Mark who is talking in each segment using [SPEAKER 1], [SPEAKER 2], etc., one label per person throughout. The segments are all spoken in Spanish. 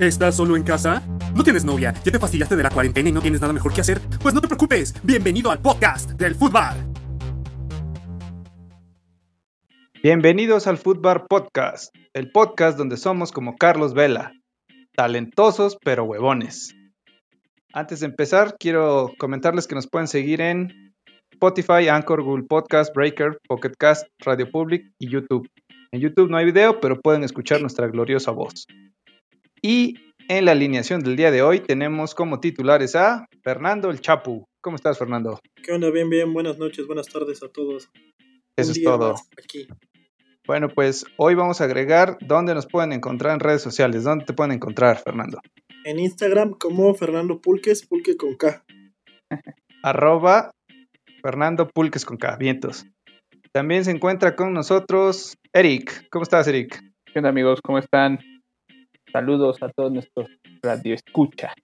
[SPEAKER 1] ¿Estás solo en casa? ¿No tienes novia? ¿Ya te fastidiaste de la cuarentena y no tienes nada mejor que hacer? Pues no te preocupes. Bienvenido al podcast del fútbol.
[SPEAKER 2] Bienvenidos al Footbar Podcast, el podcast donde somos como Carlos Vela, talentosos pero huevones. Antes de empezar, quiero comentarles que nos pueden seguir en Spotify, Anchor, Google Podcast, Breaker, Pocket Cast, Radio Public y YouTube. En YouTube no hay video, pero pueden escuchar nuestra gloriosa voz. Y en la alineación del día de hoy tenemos como titulares a Fernando el Chapu. ¿Cómo estás, Fernando?
[SPEAKER 3] ¿Qué onda? Bien, bien. Buenas noches, buenas tardes a todos.
[SPEAKER 2] Eso es todo.
[SPEAKER 3] Aquí.
[SPEAKER 2] Bueno, pues hoy vamos a agregar dónde nos pueden encontrar en redes sociales. ¿Dónde te pueden encontrar, Fernando?
[SPEAKER 3] En Instagram como Fernando Pulques, Pulque con K.
[SPEAKER 2] Arroba Fernando Pulques con K, vientos. También se encuentra con nosotros Eric. ¿Cómo estás, Eric?
[SPEAKER 4] ¿Qué onda, amigos? ¿Cómo están? Saludos a todos nuestros radio escucha.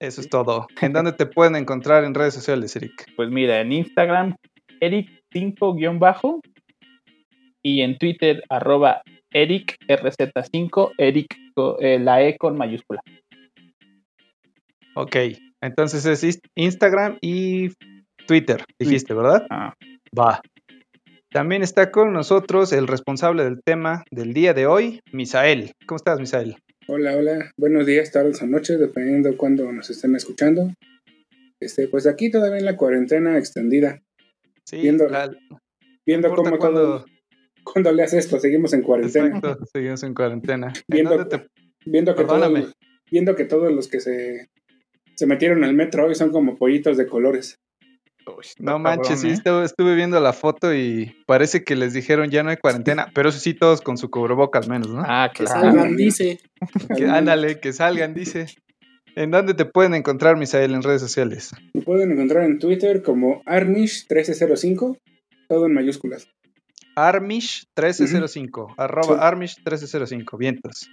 [SPEAKER 2] Eso es todo. ¿En dónde te pueden encontrar en redes sociales, Eric?
[SPEAKER 4] Pues mira, en Instagram, Eric5-bajo y en Twitter, arroba EricRZ5, Eric, eh, la E con mayúscula.
[SPEAKER 2] Ok, entonces es Instagram y Twitter, dijiste, ¿verdad?
[SPEAKER 4] Ah.
[SPEAKER 2] Va. También está con nosotros el responsable del tema del día de hoy, Misael. ¿Cómo estás, Misael?
[SPEAKER 5] Hola, hola. Buenos días, tardes o noches, dependiendo de cuándo nos estén escuchando. Este, pues aquí todavía en la cuarentena extendida.
[SPEAKER 2] Sí,
[SPEAKER 5] Viendo-
[SPEAKER 2] la-
[SPEAKER 5] Viendo cómo
[SPEAKER 2] cuándo-
[SPEAKER 5] todo, cuando leas esto, seguimos en cuarentena.
[SPEAKER 2] Exacto, seguimos en cuarentena. ¿En
[SPEAKER 5] Viendo,
[SPEAKER 2] te-
[SPEAKER 5] viendo, que todos, viendo que todos los que se, se metieron al metro hoy son como pollitos de colores.
[SPEAKER 2] No manches, sí,
[SPEAKER 4] ¿eh?
[SPEAKER 2] estuve, estuve viendo la foto y parece que les dijeron ya no hay cuarentena, pero eso sí, todos con su cubreboca al menos, ¿no?
[SPEAKER 4] Ah,
[SPEAKER 3] Que
[SPEAKER 4] claro.
[SPEAKER 3] salgan, dice.
[SPEAKER 2] Que- ándale, que salgan, dice. ¿En dónde te pueden encontrar, Misael, en redes sociales?
[SPEAKER 5] Me pueden encontrar en Twitter como Armish1305, todo en mayúsculas.
[SPEAKER 2] Armish1305, arroba Armish1305, vientos.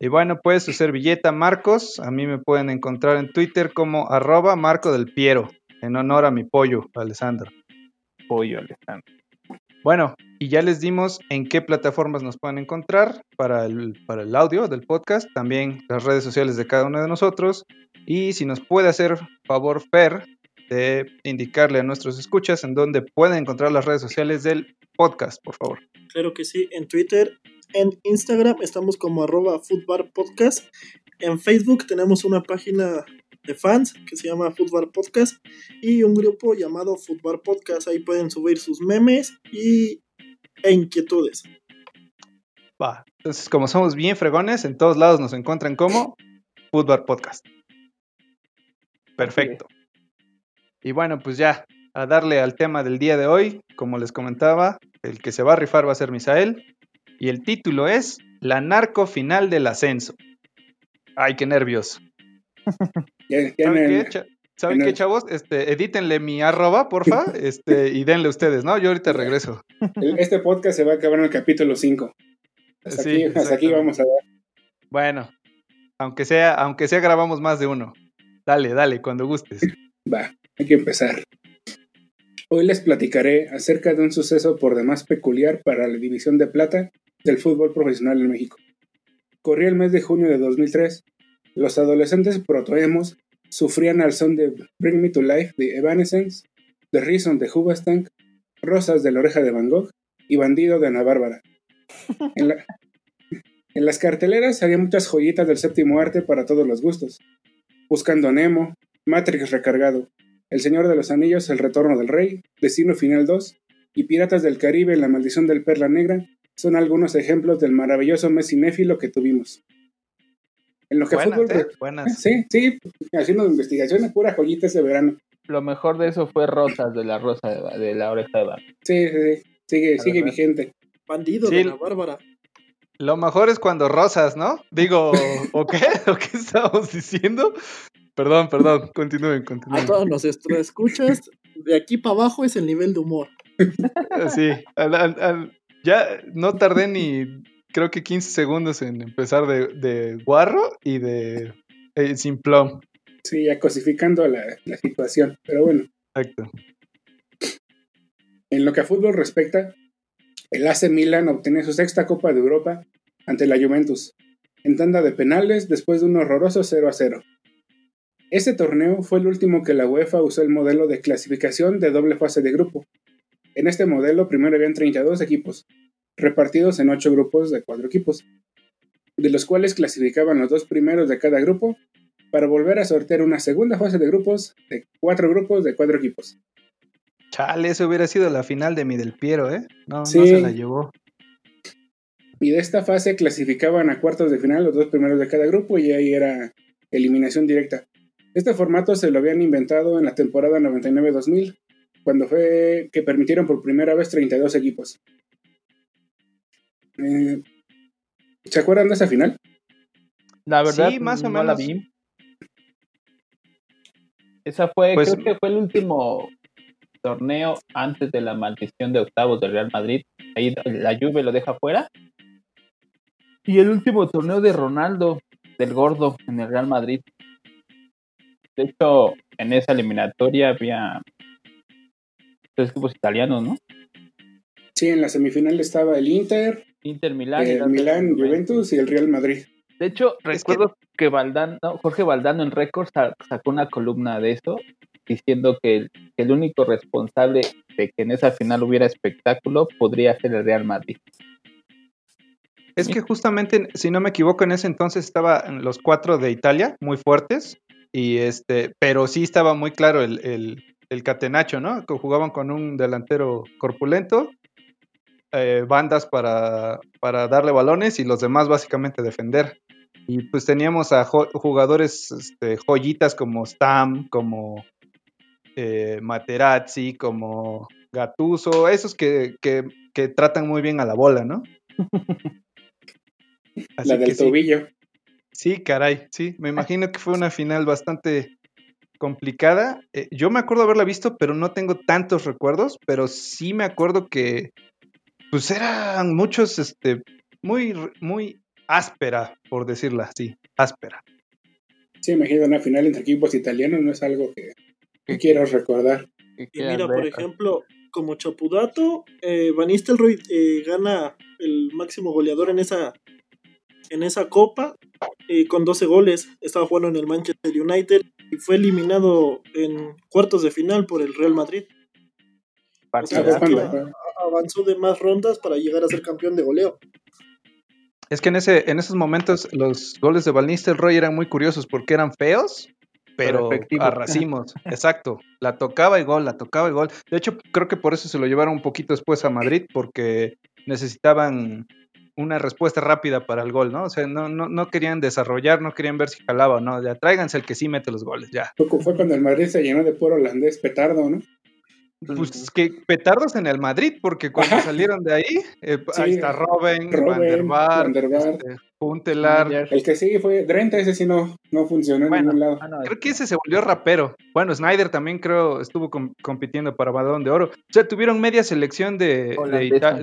[SPEAKER 2] Y bueno, pues su servilleta Marcos, a mí me pueden encontrar en Twitter como arroba Marco del Piero, en honor a mi pollo, Alessandro.
[SPEAKER 4] Pollo, Alejandro.
[SPEAKER 2] Bueno, y ya les dimos en qué plataformas nos pueden encontrar para el, para el audio del podcast, también las redes sociales de cada uno de nosotros. Y si nos puede hacer favor, Fer, de indicarle a nuestros escuchas en dónde pueden encontrar las redes sociales del podcast, por favor.
[SPEAKER 3] Claro que sí. En Twitter, en Instagram estamos como arroba Footbar Podcast. En Facebook tenemos una página de fans que se llama Footbar Podcast y un grupo llamado Footbar Podcast. Ahí pueden subir sus memes y, e inquietudes.
[SPEAKER 2] Va. Entonces, como somos bien fregones, en todos lados nos encuentran como Football Podcast. Perfecto. Y bueno, pues ya, a darle al tema del día de hoy, como les comentaba, el que se va a rifar va a ser Misael. Y el título es La narco final del ascenso. Ay, qué nervios. ¿Saben qué, cha- ¿saben
[SPEAKER 5] en
[SPEAKER 2] qué,
[SPEAKER 5] el-
[SPEAKER 2] chavos? Este, edítenle mi arroba, porfa, este, y denle ustedes, ¿no? Yo ahorita regreso.
[SPEAKER 5] este podcast se va a acabar en el capítulo 5. Hasta,
[SPEAKER 2] Sí,
[SPEAKER 5] aquí, hasta aquí vamos a dar.
[SPEAKER 2] Bueno, aunque sea, aunque sea grabamos más de uno. Dale, dale, cuando gustes.
[SPEAKER 5] Va, hay que empezar. Hoy les platicaré acerca de un suceso por demás peculiar para la división de plata del fútbol profesional en México. Corría el mes de junio de 2003. Los adolescentes protoemos sufrían al son de Bring Me to Life de Evanescence, The Reason de Hoobastank, Rosas de la Oreja de Van Gogh y Bandido de Ana Bárbara. En, la- en las carteleras había muchas joyitas del séptimo arte para todos los gustos. Buscando Nemo, Matrix recargado, El Señor de los Anillos, El Retorno del Rey, Destino Final 2 y Piratas del Caribe, La Maldición del Perla Negra son algunos ejemplos del maravilloso mes cinéfilo que tuvimos. En lo que a
[SPEAKER 2] Buenas,
[SPEAKER 5] fútbol...
[SPEAKER 2] ¿eh? Buenas.
[SPEAKER 5] Sí, sí, haciendo investigaciones, pura joyita ese verano.
[SPEAKER 4] Lo mejor de eso fue Rosas de la Rosa de, la Oreja de Bar.
[SPEAKER 5] Sí, sí, sí, sigue,
[SPEAKER 2] La
[SPEAKER 5] sigue
[SPEAKER 2] verdad.
[SPEAKER 5] vigente.
[SPEAKER 3] Bandido
[SPEAKER 2] Sí.
[SPEAKER 3] de la Bárbara.
[SPEAKER 2] Lo mejor es cuando rosas, ¿no? Digo, ¿o qué? ¿O qué estamos diciendo? Perdón, perdón, continúen,
[SPEAKER 3] A
[SPEAKER 2] continúen.
[SPEAKER 3] todos los escuchas, de aquí para abajo es el nivel de humor.
[SPEAKER 2] Sí, al- al- al- ya no tardé ni, creo que 15 segundos en empezar de, de guarro y de eh, simplón.
[SPEAKER 5] Sí, ya cosificando la, la situación. Pero bueno,
[SPEAKER 2] Exacto.
[SPEAKER 5] en lo que a fútbol respecta, el AC Milan obtiene su sexta Copa de Europa ante la Juventus. en tanda de penales después de un horroroso 0 a 0. Este torneo fue el último que la UEFA usó el modelo de clasificación de doble fase de grupo. En este modelo primero habían 32 equipos, repartidos en 8 grupos de 4 equipos, de los cuales clasificaban los dos primeros de cada grupo para volver a sortear una segunda fase de grupos de 4 grupos de 4 equipos.
[SPEAKER 2] Chale, eso hubiera sido la final de mi del Piero, ¿eh? No,
[SPEAKER 5] Sí.
[SPEAKER 2] no se la llevó.
[SPEAKER 5] Y de esta fase clasificaban a cuartos de final los dos primeros de cada grupo y ahí era eliminación directa. Este formato se lo habían inventado en la temporada 99-2000, cuando fue que permitieron por primera vez 32 equipos. Eh, ¿Se acuerdan de esa final?
[SPEAKER 4] La verdad,
[SPEAKER 2] Sí, más o
[SPEAKER 4] no la
[SPEAKER 2] menos.
[SPEAKER 4] vi. Esa fue,
[SPEAKER 2] Pues-
[SPEAKER 4] creo que fue el último torneo antes de la maldición de octavos del Real Madrid. Ahí la Juve lo deja fuera. Y el último torneo de Ronaldo, del Gordo, en el Real Madrid. De hecho, en esa eliminatoria había tres equipos italianos, ¿no?
[SPEAKER 5] Sí, en la semifinal estaba el Inter,
[SPEAKER 4] Inter Milán.
[SPEAKER 5] el
[SPEAKER 4] el
[SPEAKER 5] Milán,
[SPEAKER 4] Juventus.
[SPEAKER 5] Juventus y el Real Madrid.
[SPEAKER 4] De hecho,
[SPEAKER 2] Es
[SPEAKER 4] recuerdo que, Valdano, Jorge Valdano en Record sa- sacó una columna de eso, diciendo que el, que el único responsable de que en esa final hubiera espectáculo podría ser el Real Madrid.
[SPEAKER 2] Es que justamente, si no me equivoco, en ese entonces estaban los cuatro de Italia, muy fuertes, y este, pero sí estaba muy claro el, el, el catenacho, ¿no? Que jugaban con un delantero corpulento, eh, bandas para, para darle balones y los demás básicamente defender. Y pues teníamos a jugadores este, joyitas como Stam, como eh, Materazzi, como Gattuso, esos que, que, que tratan muy bien a la bola, ¿no? Así
[SPEAKER 5] la del
[SPEAKER 2] que sí.
[SPEAKER 5] tobillo.
[SPEAKER 2] Sí, caray, sí. Me imagino que fue una final bastante complicada. Eh, yo me acuerdo haberla visto, pero no tengo tantos recuerdos, pero sí me acuerdo que pues eran muchos, este, muy, muy áspera, por decirla así, áspera.
[SPEAKER 5] Sí, imagino una final entre equipos italianos, no es algo que, que quiero recordar.
[SPEAKER 3] Y mira, por
[SPEAKER 4] ver.
[SPEAKER 3] ejemplo, como Chapudato, eh, Van Nistelrooy eh, gana el máximo goleador en esa, en esa copa eh, con 12 goles. Estaba jugando en el Manchester United y fue eliminado en cuartos de final por el Real Madrid. O sea,
[SPEAKER 5] cuando.
[SPEAKER 3] Avanzó de más rondas para llegar a ser campeón de goleo.
[SPEAKER 2] Es que en, ese, en esos momentos los goles de Van Nistelrooy eran muy curiosos porque eran feos,
[SPEAKER 4] Pero
[SPEAKER 2] pero
[SPEAKER 4] efectivos.
[SPEAKER 2] a racimos. Exacto. La tocaba y gol, la tocaba y gol. De hecho, creo que por eso se lo llevaron un poquito después a Madrid porque necesitaban una respuesta rápida para el gol, ¿no? O sea, no, no, no querían desarrollar, no querían ver si jalaba o no. Ya tráiganse el que sí mete los goles, ya.
[SPEAKER 5] Fue, fue cuando el Madrid se llenó de puro holandés petardo, ¿no?
[SPEAKER 2] Pues que petardos en el Madrid, porque cuando salieron de ahí, eh,
[SPEAKER 5] Sí,
[SPEAKER 2] ahí está Robben,
[SPEAKER 5] Robben,
[SPEAKER 2] Van der
[SPEAKER 5] Van der Vaart.
[SPEAKER 2] este, Huntelaar.
[SPEAKER 5] El que sigue fue Drenta, ese sí no, no funcionó en
[SPEAKER 2] Bueno,
[SPEAKER 5] ningún lado.
[SPEAKER 4] Ah, no,
[SPEAKER 2] Creo que ese se volvió rapero. Bueno, Snyder también creo estuvo com- compitiendo para Balón de Oro. O sea, tuvieron media selección de,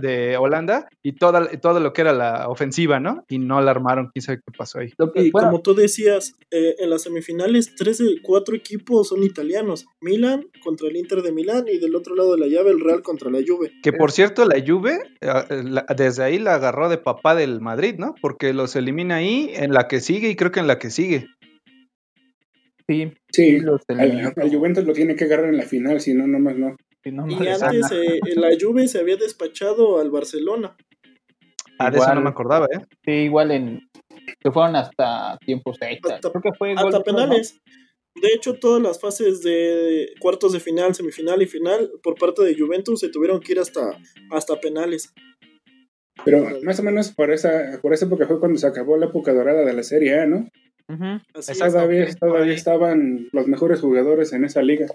[SPEAKER 2] de, Holanda y toda, todo lo que era la ofensiva, ¿no? Y no la armaron. ¿Quién sabe qué pasó ahí?
[SPEAKER 3] Y
[SPEAKER 4] bueno,
[SPEAKER 3] como tú decías, eh, en las semifinales, tres de cuatro equipos son italianos. Milan contra el Inter de Milán y del otro lado de la llave el Real contra la Juve.
[SPEAKER 2] Que por cierto, la Juve, eh, la- desde ahí la agarró de papá del Madrid, ¿no? Porque los elimina ahí, en la que sigue y creo que en la que sigue.
[SPEAKER 4] sí,
[SPEAKER 5] Sí,
[SPEAKER 4] los
[SPEAKER 5] al, Juventus lo tiene que agarrar en la final, si no, nomás no.
[SPEAKER 4] Sí, no
[SPEAKER 3] Y antes eh, la Juve se había despachado al Barcelona.
[SPEAKER 2] Ah, de eso
[SPEAKER 4] Igual.
[SPEAKER 2] no me acordaba, ¿eh?
[SPEAKER 4] Sí, igual en. Que fueron hasta tiempos extra.
[SPEAKER 3] Hasta-
[SPEAKER 4] Creo que fue
[SPEAKER 3] Hasta
[SPEAKER 4] gol, ¿no?
[SPEAKER 3] penales. De hecho, todas las fases de cuartos de final, semifinal y final por parte de Juventus se tuvieron que ir hasta, hasta penales.
[SPEAKER 5] Pero más o menos por esa, por esa época fue cuando se acabó la época dorada de la Serie A, ¿no?
[SPEAKER 2] Exacto.
[SPEAKER 5] Todavía, todavía
[SPEAKER 2] ahí.
[SPEAKER 5] estaban los mejores jugadores en esa liga.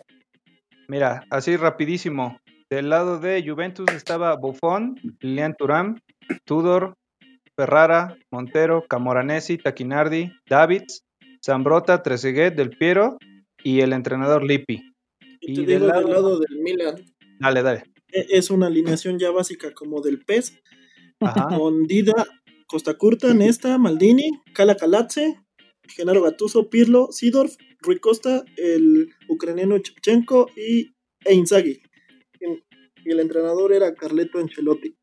[SPEAKER 2] Mira, así rapidísimo. Del lado de Juventus estaba Buffon, Lilian Thuram, Tudor, Ferrara, Montero, Camoranesi, Taquinardi, Davids, Zambrota, Trezeguet, Del Piero y el entrenador Lippi.
[SPEAKER 3] Y
[SPEAKER 2] y
[SPEAKER 3] te
[SPEAKER 2] del
[SPEAKER 3] digo,
[SPEAKER 2] lado-
[SPEAKER 3] del lado del Milan,
[SPEAKER 2] Dale, dale.
[SPEAKER 3] e- es una alineación ya básica como del PES,
[SPEAKER 2] Ajá.
[SPEAKER 3] con Dida, Costa Curta, Nesta, Maldini, Cala Calatze, Genaro Gattuso, Pirlo, Sidorf, Rui Costa, el ucraniano Chepchenko y e Inzaghi. Y el entrenador era Carleto Ancelotti.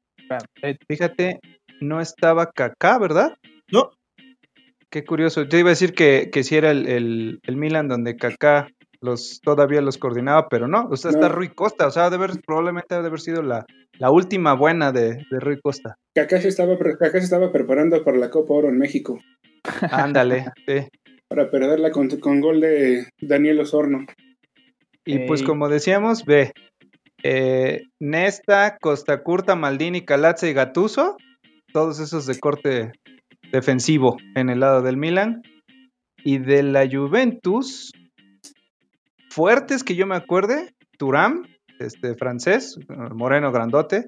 [SPEAKER 4] Eh,
[SPEAKER 2] Fíjate, no estaba Kaká, ¿verdad?
[SPEAKER 3] No,
[SPEAKER 2] qué curioso. Te iba a decir que, que si era el, el, el Milan donde Kaká los, todavía los coordinaba, pero no. O sea, está. Rui Costa. O sea, de haber, probablemente debe haber sido la, la última buena de, de Rui Costa.
[SPEAKER 5] Kaká se estaba, se estaba preparando para la Copa Oro en México,
[SPEAKER 2] Ándale. sí.
[SPEAKER 5] para perderla con, con gol de Daniel Osorno.
[SPEAKER 2] Y pues como decíamos, ve, eh, Nesta, Costa Curta, Maldini, Calazza y Gatuso, todos esos de corte defensivo en el lado del Milan. Y de la Juventus, fuertes que yo me acuerde, Turam, este francés, moreno grandote,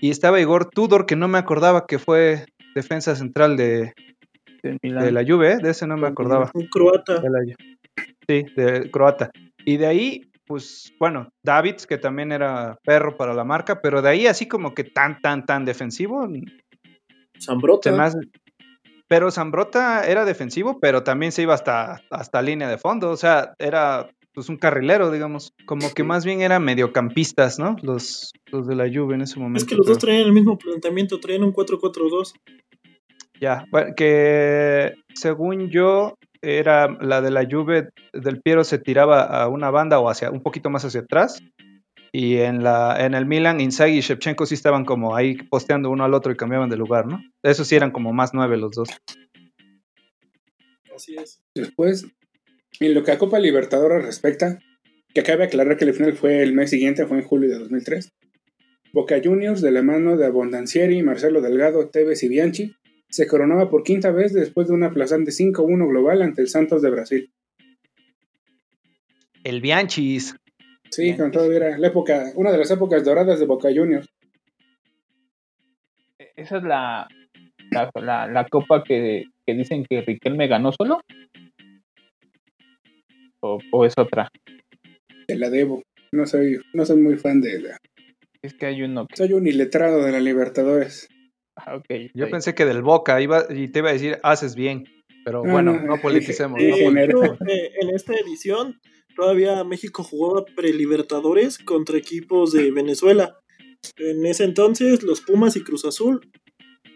[SPEAKER 2] y estaba Igor Tudor, que no me acordaba que fue defensa central de, de la Juve, de ese no me acordaba.
[SPEAKER 3] Un croata.
[SPEAKER 2] De la- sí, de croata. Y de ahí, pues, bueno, Davids, que también era perro para la marca, pero de ahí así como que tan, tan, tan defensivo,
[SPEAKER 3] Zambrota.
[SPEAKER 2] Pero Zambrota era defensivo, pero también se iba hasta, hasta línea de fondo, o sea, era pues un carrilero, digamos, como que más bien eran mediocampistas, ¿no? Los, los de la Juve en ese momento.
[SPEAKER 3] Es que los dos traían el mismo planteamiento, traían un 4-4-2.
[SPEAKER 2] Ya, bueno, que según yo era la de la Juve del Piero se tiraba a una banda o hacia un poquito más hacia atrás y en la en el Milan Inzaghi y Shevchenko sí estaban como ahí posteando uno al otro y cambiaban de lugar, ¿no? Esos sí eran como más nueve los dos.
[SPEAKER 3] Así es.
[SPEAKER 5] Después, en lo que a Copa Libertadores respecta, que cabe aclarar que el final fue el mes siguiente, fue en julio de 2003. Boca Juniors, de la mano de Abondancieri, Marcelo Delgado, Tevez y Bianchi, se coronaba por quinta vez después de una aplastante 5-1 global ante el Santos de Brasil.
[SPEAKER 2] El Bianchis.
[SPEAKER 5] Sí,
[SPEAKER 4] Bien.
[SPEAKER 5] con todo era la época, una de las épocas doradas de Boca Juniors.
[SPEAKER 4] Esa es la, la, la, la copa que, que dicen que Riquelme ganó solo. O, o es otra.
[SPEAKER 5] Te la debo. No soy, no soy muy fan de la.
[SPEAKER 4] Es que hay uno que.
[SPEAKER 5] Soy un iletrado de la Libertadores.
[SPEAKER 4] Ah, ok,
[SPEAKER 2] Yo pensé que del Boca iba y te iba a decir haces bien, pero
[SPEAKER 5] No,
[SPEAKER 2] bueno,
[SPEAKER 5] no,
[SPEAKER 2] no politicemos.
[SPEAKER 5] eh,
[SPEAKER 2] no politicemos.
[SPEAKER 3] eh, en esta edición todavía México jugaba pre-Libertadores contra equipos de Venezuela. En ese entonces los Pumas y Cruz Azul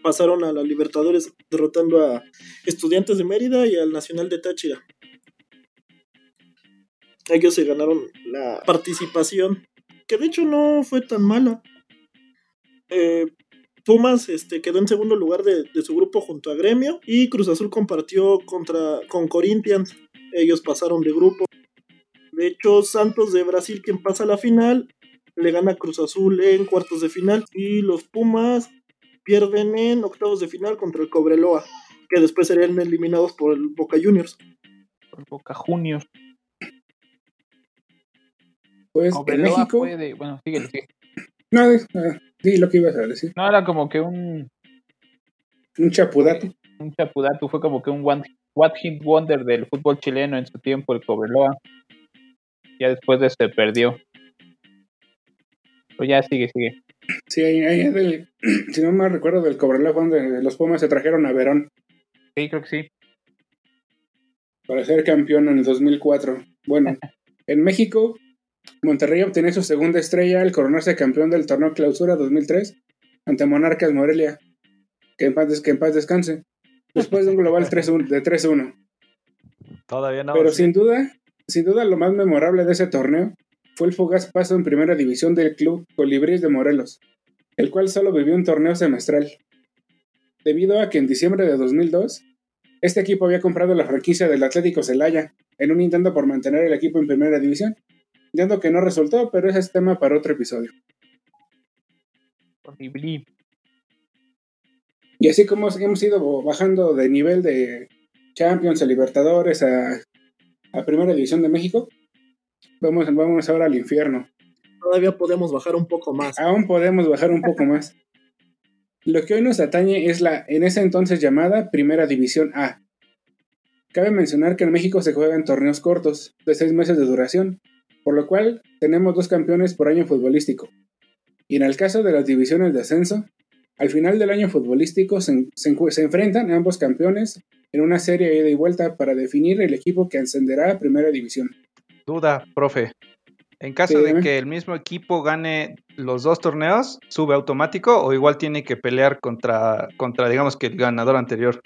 [SPEAKER 3] pasaron a la Libertadores derrotando a Estudiantes de Mérida y al Nacional de Táchira. Ellos se ganaron la participación, que de hecho no fue tan mala. Eh, Pumas este, quedó en segundo lugar de, de su grupo junto a Gremio y Cruz Azul compartió contra, con Corinthians. Ellos pasaron de grupo. De hecho, Santos de Brasil, quien pasa a la final, le gana Cruz Azul en cuartos de final. Y los Pumas pierden en octavos de final contra el Cobreloa, que después serían eliminados por el Boca Juniors.
[SPEAKER 4] Por Boca Juniors.
[SPEAKER 5] Pues en México.
[SPEAKER 4] fue de- Bueno, sigue, sigue.
[SPEAKER 5] No, ah, di lo que ibas a decir.
[SPEAKER 4] No, era como que un,
[SPEAKER 5] Un chapudato.
[SPEAKER 4] un chapudatu, fue como que un one, what hit wonder del fútbol chileno en su tiempo, el Cobreloa. Ya después de se perdió. Pues ya sigue, sigue.
[SPEAKER 5] Sí, ahí, ahí del, si no me recuerdo del Cobreloa fue donde los Pumas se trajeron a Verón
[SPEAKER 4] Sí, creo que sí.
[SPEAKER 5] para ser campeón en el 2004. Bueno, en México, Monterrey obtiene su segunda estrella al coronarse campeón del torneo Clausura 2003 ante Monarcas Morelia. Que en paz, des- que en paz descanse. Después de un global 3-1 de 3-1.
[SPEAKER 2] Todavía no.
[SPEAKER 5] Pero
[SPEAKER 2] sí.
[SPEAKER 5] sin duda, sin duda lo más memorable de ese torneo fue el fugaz paso en primera división del club Colibríes de Morelos, el cual solo vivió un torneo semestral. Debido a que en diciembre de 2002, este equipo había comprado la franquicia del Atlético Celaya en un intento por mantener el equipo en primera división, dando que no resultó, pero ese es tema para otro episodio.
[SPEAKER 4] Horrible.
[SPEAKER 5] Y así como hemos ido bajando de nivel de Champions a Libertadores a, a Primera División de México, vamos, vamos ahora al infierno.
[SPEAKER 3] Todavía podemos bajar un poco más.
[SPEAKER 5] Aún podemos bajar un poco más. Lo que hoy nos atañe es la en ese entonces llamada Primera División A. Cabe mencionar que en México se juegan torneos cortos, de seis meses de duración, por lo cual tenemos dos campeones por año futbolístico. Y en el caso de las divisiones de ascenso, al final del año futbolístico se, se encu- se enfrentan ambos campeones en una serie de ida y vuelta para definir el equipo que ascenderá a Primera División.
[SPEAKER 2] Duda, profe. En caso
[SPEAKER 5] Sí,
[SPEAKER 2] de que el mismo equipo gane los dos torneos, ¿sube automático o igual tiene que pelear contra, contra digamos que el ganador anterior?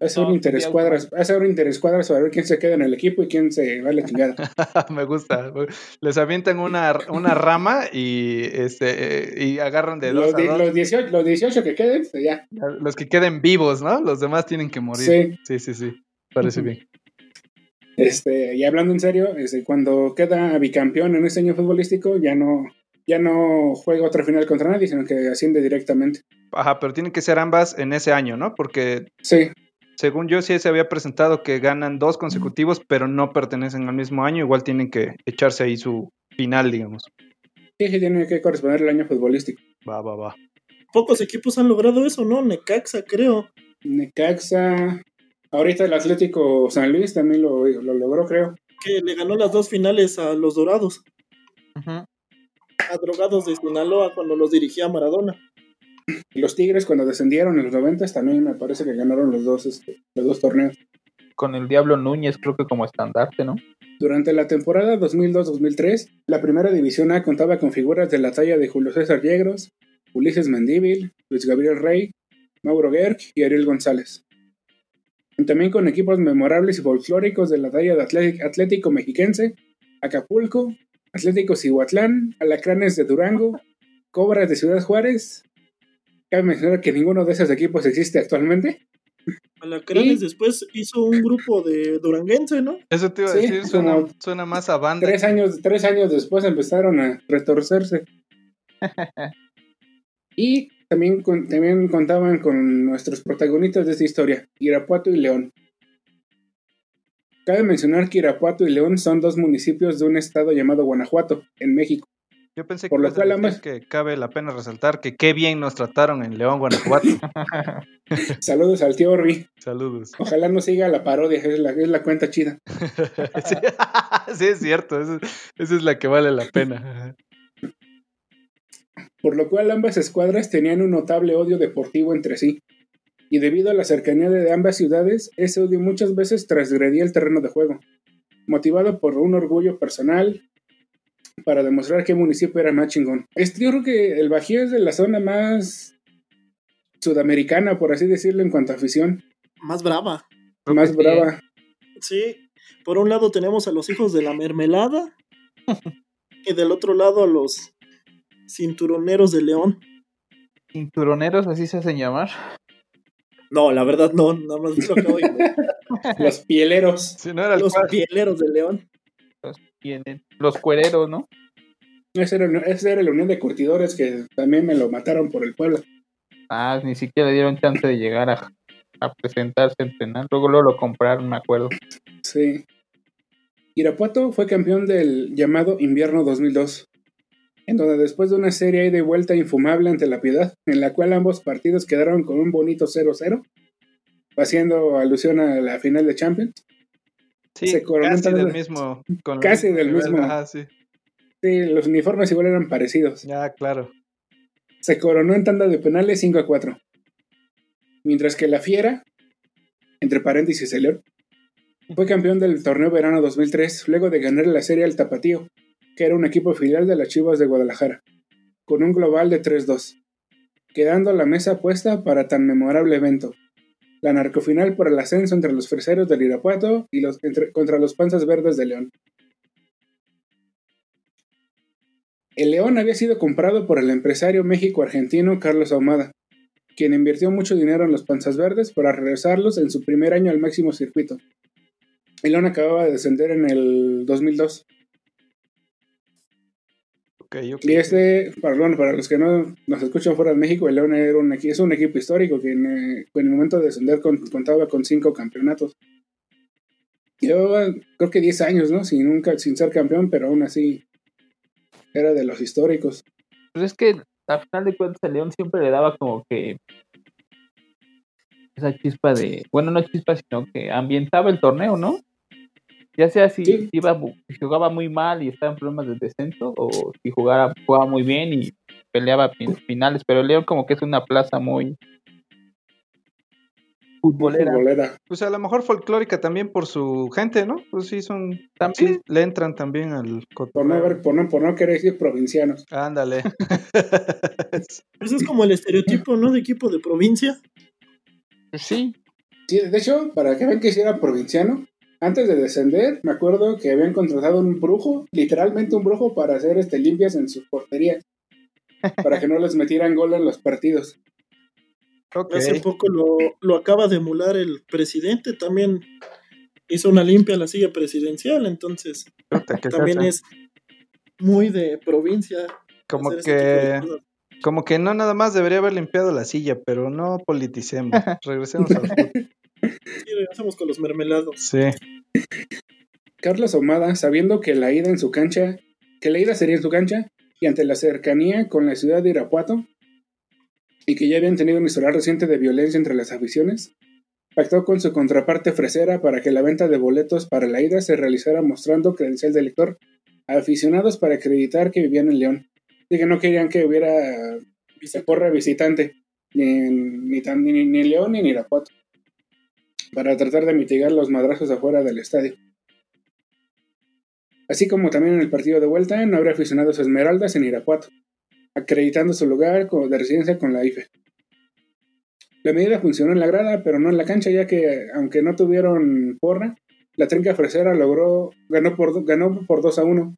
[SPEAKER 5] Hace
[SPEAKER 4] No,
[SPEAKER 5] un interescuadras, hace un interescuadras para ver quién se queda en el equipo y quién se va a la chingada.
[SPEAKER 2] Me gusta. Les avientan una, una rama y este y agarran de dos
[SPEAKER 5] Los,
[SPEAKER 2] a
[SPEAKER 5] di-
[SPEAKER 2] dos.
[SPEAKER 5] los 18, los 18 que queden, pues ya.
[SPEAKER 2] Los que queden vivos, ¿no? Los demás tienen que morir.
[SPEAKER 5] Sí.
[SPEAKER 2] Sí, sí, sí. Parece bien.
[SPEAKER 5] Este, y hablando en serio, este, cuando queda bicampeón en este año futbolístico, ya no, ya no juega otra final contra nadie, sino que asciende directamente.
[SPEAKER 2] Ajá, pero tienen que ser ambas en ese año, ¿no? Porque
[SPEAKER 5] Sí,
[SPEAKER 2] según yo sí se había presentado que ganan dos consecutivos, pero no pertenecen al mismo año. Igual tienen que echarse ahí su final, digamos.
[SPEAKER 5] sí, sí tiene que corresponder el año futbolístico.
[SPEAKER 2] Va, va, va.
[SPEAKER 3] Pocos equipos han logrado eso, ¿no? Necaxa, creo.
[SPEAKER 5] Necaxa, ahorita el Atlético San Luis también lo, lo logró, creo.
[SPEAKER 3] Que le ganó las dos finales a los Dorados,
[SPEAKER 4] Ujú.
[SPEAKER 3] a Drogados de Sinaloa cuando los dirigía Maradona.
[SPEAKER 5] Los Tigres cuando descendieron en los 90 también me parece que ganaron los dos, este, los dos torneos.
[SPEAKER 4] Con el Diablo Núñez, creo que como estandarte, ¿no?
[SPEAKER 5] Durante la temporada 2002-2003, la primera división A contaba con figuras de la talla de Julio César Yegros, Ulises Mendíbil, Luis Gabriel Rey, Mauro Gerg y Ariel González. Y también con equipos memorables y folclóricos de la talla de Atlético, Atlético Mexiquense, Acapulco, Atlético Cihuatlán, Alacranes de Durango, Cobras de Ciudad Juárez. Cabe mencionar que ninguno de esos equipos existe actualmente.
[SPEAKER 3] Alacranes
[SPEAKER 5] ¿Y?
[SPEAKER 3] después hizo un grupo de duranguense, ¿no?
[SPEAKER 2] Eso te iba a
[SPEAKER 5] Sí,
[SPEAKER 2] decir, suena, suena más a banda.
[SPEAKER 5] Tres años, tres años después empezaron a retorcerse. y también, con- también contaban con nuestros protagonistas de esta historia, Irapuato y León. Cabe mencionar que Irapuato y León son dos municipios de un estado llamado Guanajuato, en México.
[SPEAKER 2] Yo pensé
[SPEAKER 5] Por
[SPEAKER 2] que,
[SPEAKER 5] lo cual ambas-
[SPEAKER 2] que cabe la pena resaltar que qué bien nos trataron en León, Guanajuato.
[SPEAKER 5] Saludos al tío Orbi.
[SPEAKER 2] Saludos.
[SPEAKER 5] Ojalá no siga la parodia, es la, es la cuenta chida.
[SPEAKER 2] sí, sí, es cierto, esa, esa es la que vale la pena.
[SPEAKER 5] por lo cual ambas escuadras tenían un notable odio deportivo entre sí. Y debido a la cercanía de ambas ciudades, ese odio muchas veces transgredía el terreno de juego, motivado por un orgullo personal para demostrar qué municipio era más chingón. Este, yo creo que el Bajío es de la zona más sudamericana, por así decirlo, en cuanto a afición,
[SPEAKER 3] Más brava.
[SPEAKER 4] Creo
[SPEAKER 5] más
[SPEAKER 4] que sí,
[SPEAKER 5] brava.
[SPEAKER 3] Sí. Por un lado tenemos a los hijos de la mermelada y del otro lado a los cinturoneros de León.
[SPEAKER 4] Cinturoneros, así se hacen llamar.
[SPEAKER 3] No, la verdad no, nada más lo inventar.
[SPEAKER 5] Los pieleros.
[SPEAKER 2] Si no era el
[SPEAKER 3] Los
[SPEAKER 2] cual-
[SPEAKER 3] pieleros de León.
[SPEAKER 4] Los, tienen- los cuereros, ¿no?
[SPEAKER 5] Esa era, esa era la unión de curtidores que también me lo mataron por el pueblo.
[SPEAKER 4] Ah, ni siquiera le dieron chance de llegar a, a presentarse a entrenar. Luego, luego lo compraron, me acuerdo.
[SPEAKER 5] Sí. Irapuato fue campeón del llamado Invierno 2002, en donde después de una serie de vuelta infumable ante la piedad, en la cual ambos partidos quedaron con un bonito 0-0, haciendo alusión a la final de Champions.
[SPEAKER 2] Sí,
[SPEAKER 5] se coronó
[SPEAKER 2] casi del mismo. con
[SPEAKER 5] Casi del
[SPEAKER 2] nivel,
[SPEAKER 5] mismo.
[SPEAKER 2] Ajá, sí.
[SPEAKER 5] Sí, los uniformes igual eran parecidos.
[SPEAKER 2] Ya, claro.
[SPEAKER 5] Se coronó en tanda de penales 5 a 4. Mientras que la Fiera, entre paréntesis el León, fue campeón del torneo verano 2003 luego de ganar la serie al Tapatío, que era un equipo filial de las Chivas de Guadalajara, con un global de 3-2, quedando la mesa puesta para tan memorable evento. La narcofinal por el ascenso entre los freseros del Irapuato y contra los panzas verdes de León. El León había sido comprado por el empresario México-argentino Carlos Ahumada, quien invirtió mucho dinero en los panzas verdes para regresarlos en su primer año al máximo circuito. El León acababa de descender en el 2002. Y este, perdón, para los que no nos escuchan fuera de México, el León era un, es un equipo histórico que en, eh, en el momento de descender con- contaba con cinco campeonatos. Llevaba creo que 10 años, ¿no? Sin, nunca, sin ser campeón, pero aún así era de los históricos.
[SPEAKER 4] Pues es que al final de cuentas el León siempre le daba como que esa chispa de, bueno, no chispa, sino que ambientaba el torneo, ¿no? Ya sea si
[SPEAKER 5] Sí.
[SPEAKER 4] iba, si jugaba muy mal y estaba en problemas de descenso, o si jugara, jugaba muy bien y peleaba fin- finales, pero el León como que es una plaza muy futbolera.
[SPEAKER 5] Futbolera.
[SPEAKER 2] Pues a lo mejor folclórica también por su gente, ¿no? Pues sí, son.
[SPEAKER 4] También.
[SPEAKER 2] Sí, le entran también al
[SPEAKER 5] Por no, por, no, por no querer decir provincianos.
[SPEAKER 2] Ándale.
[SPEAKER 3] Ese es como el estereotipo, ¿no? De equipo de provincia.
[SPEAKER 4] Sí,
[SPEAKER 5] Sí, de hecho, para que vean que si era provinciano, antes de descender, me acuerdo que habían contratado un brujo, literalmente un brujo, para hacer este limpias en sus porterías. para que no les metieran gol en los partidos.
[SPEAKER 2] Ok.
[SPEAKER 3] Hace poco lo, lo acaba de emular el presidente, también hizo una limpia a la silla presidencial, entonces también es muy de provincia.
[SPEAKER 2] Como
[SPEAKER 3] de
[SPEAKER 2] que, como que no nada más debería haber limpiado la silla, pero no politicemos. Regresemos al fútbol.
[SPEAKER 3] Sí, regresamos con los mermelados.
[SPEAKER 2] Sí.
[SPEAKER 5] Carlos Omada, sabiendo que la ida en su cancha, que la ida sería en su cancha, y ante la cercanía con la ciudad de Irapuato, y que ya habían tenido un historial reciente de violencia entre las aficiones, pactó con su contraparte fresera para que la venta de boletos para la ida se realizara mostrando credencial de lector a aficionados para acreditar que vivían en León, y que no querían que hubiera porra visitante, ni en, ni, tan- ni- ni en León ni en Irapuato, para tratar de mitigar los madrazos afuera del estadio. Así como también en el partido de vuelta no habrá aficionados esmeraldas en Irapuato, acreditando su lugar de residencia con la IFE. La medida funcionó en la grada, pero no en la cancha, ya que aunque no tuvieron porra, la trinca fresera logró, ganó por, ganó por 2 a 1,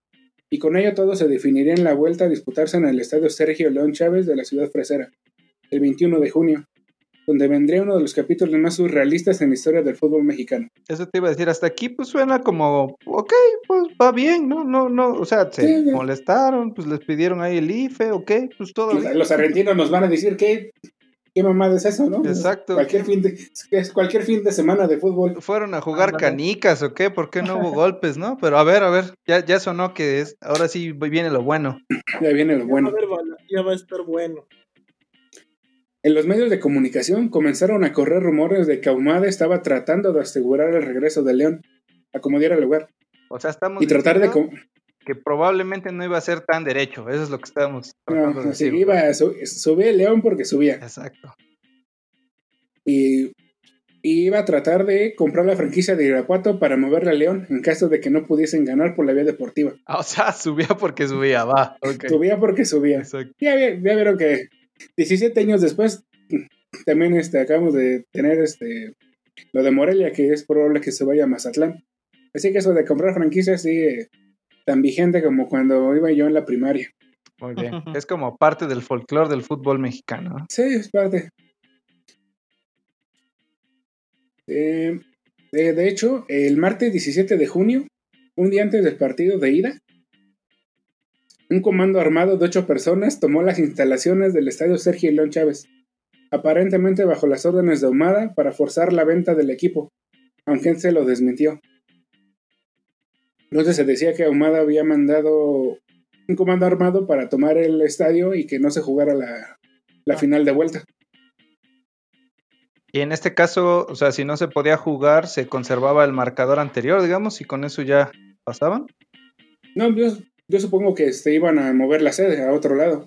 [SPEAKER 5] y con ello todo se definiría en la vuelta a disputarse en el estadio Sergio León Chávez de la ciudad fresera, el 21 de junio, donde vendría uno de los capítulos más surrealistas en la historia del fútbol mexicano.
[SPEAKER 2] Eso te iba a decir, hasta aquí pues suena como, ok, pues va bien, ¿no? No, no, o sea, se
[SPEAKER 5] Sí,
[SPEAKER 2] molestaron, pues les pidieron ahí el IFE, ok, pues todo
[SPEAKER 5] Los,
[SPEAKER 2] bien.
[SPEAKER 5] los argentinos nos van a decir que qué mamada es eso, ¿no?
[SPEAKER 2] Exacto.
[SPEAKER 5] Cualquier fin de, cualquier fin de semana de fútbol.
[SPEAKER 2] Fueron a jugar
[SPEAKER 5] Ándale.
[SPEAKER 2] canicas o qué, ¿por qué no hubo golpes, no? Pero a ver, a ver, ya, ya sonó que es, ahora sí viene lo bueno.
[SPEAKER 5] Ya viene lo bueno.
[SPEAKER 3] A ver, Bala, ya va a estar bueno.
[SPEAKER 5] En los medios de comunicación comenzaron a correr rumores de que Ahumada estaba tratando de asegurar el regreso de León, a como diera lugar,
[SPEAKER 2] O sea, estamos
[SPEAKER 5] y tratar de...
[SPEAKER 2] que probablemente no iba a ser tan derecho, eso es lo que estábamos tratando de
[SPEAKER 5] No, sí,
[SPEAKER 2] decir.
[SPEAKER 5] iba a su- subía el León porque subía.
[SPEAKER 2] Exacto.
[SPEAKER 5] Y, y iba a tratar de comprar la franquicia de Irapuato para moverla a León en caso de que no pudiesen ganar por la vía deportiva.
[SPEAKER 2] Ah, o sea, subía porque subía, va.
[SPEAKER 5] Subía porque subía.
[SPEAKER 2] Exacto.
[SPEAKER 5] Ya, ya vieron que 17 años después también este, acabamos de tener este lo de Morelia, que es probable que se vaya a Mazatlán. Así que eso de comprar franquicias sigue tan vigente como cuando iba yo en la primaria.
[SPEAKER 2] Muy bien. Es como parte del folclore del fútbol mexicano. ¿no?
[SPEAKER 5] Sí, es parte. Eh, eh, de hecho, el martes 17 de junio, un día antes del partido de ida, un comando armado de ocho personas tomó las instalaciones del estadio Sergio León Chávez, aparentemente bajo las órdenes de Ahumada para forzar la venta del equipo, aunque él se lo desmintió. Entonces se decía que Ahumada había mandado un comando armado para tomar el estadio y que no se jugara la, la final de vuelta.
[SPEAKER 2] Y en este caso, o sea, si no se podía jugar, se conservaba el marcador anterior, digamos, y con eso ya pasaban.
[SPEAKER 5] No, yo, yo supongo que este, iban a mover la sede a otro lado.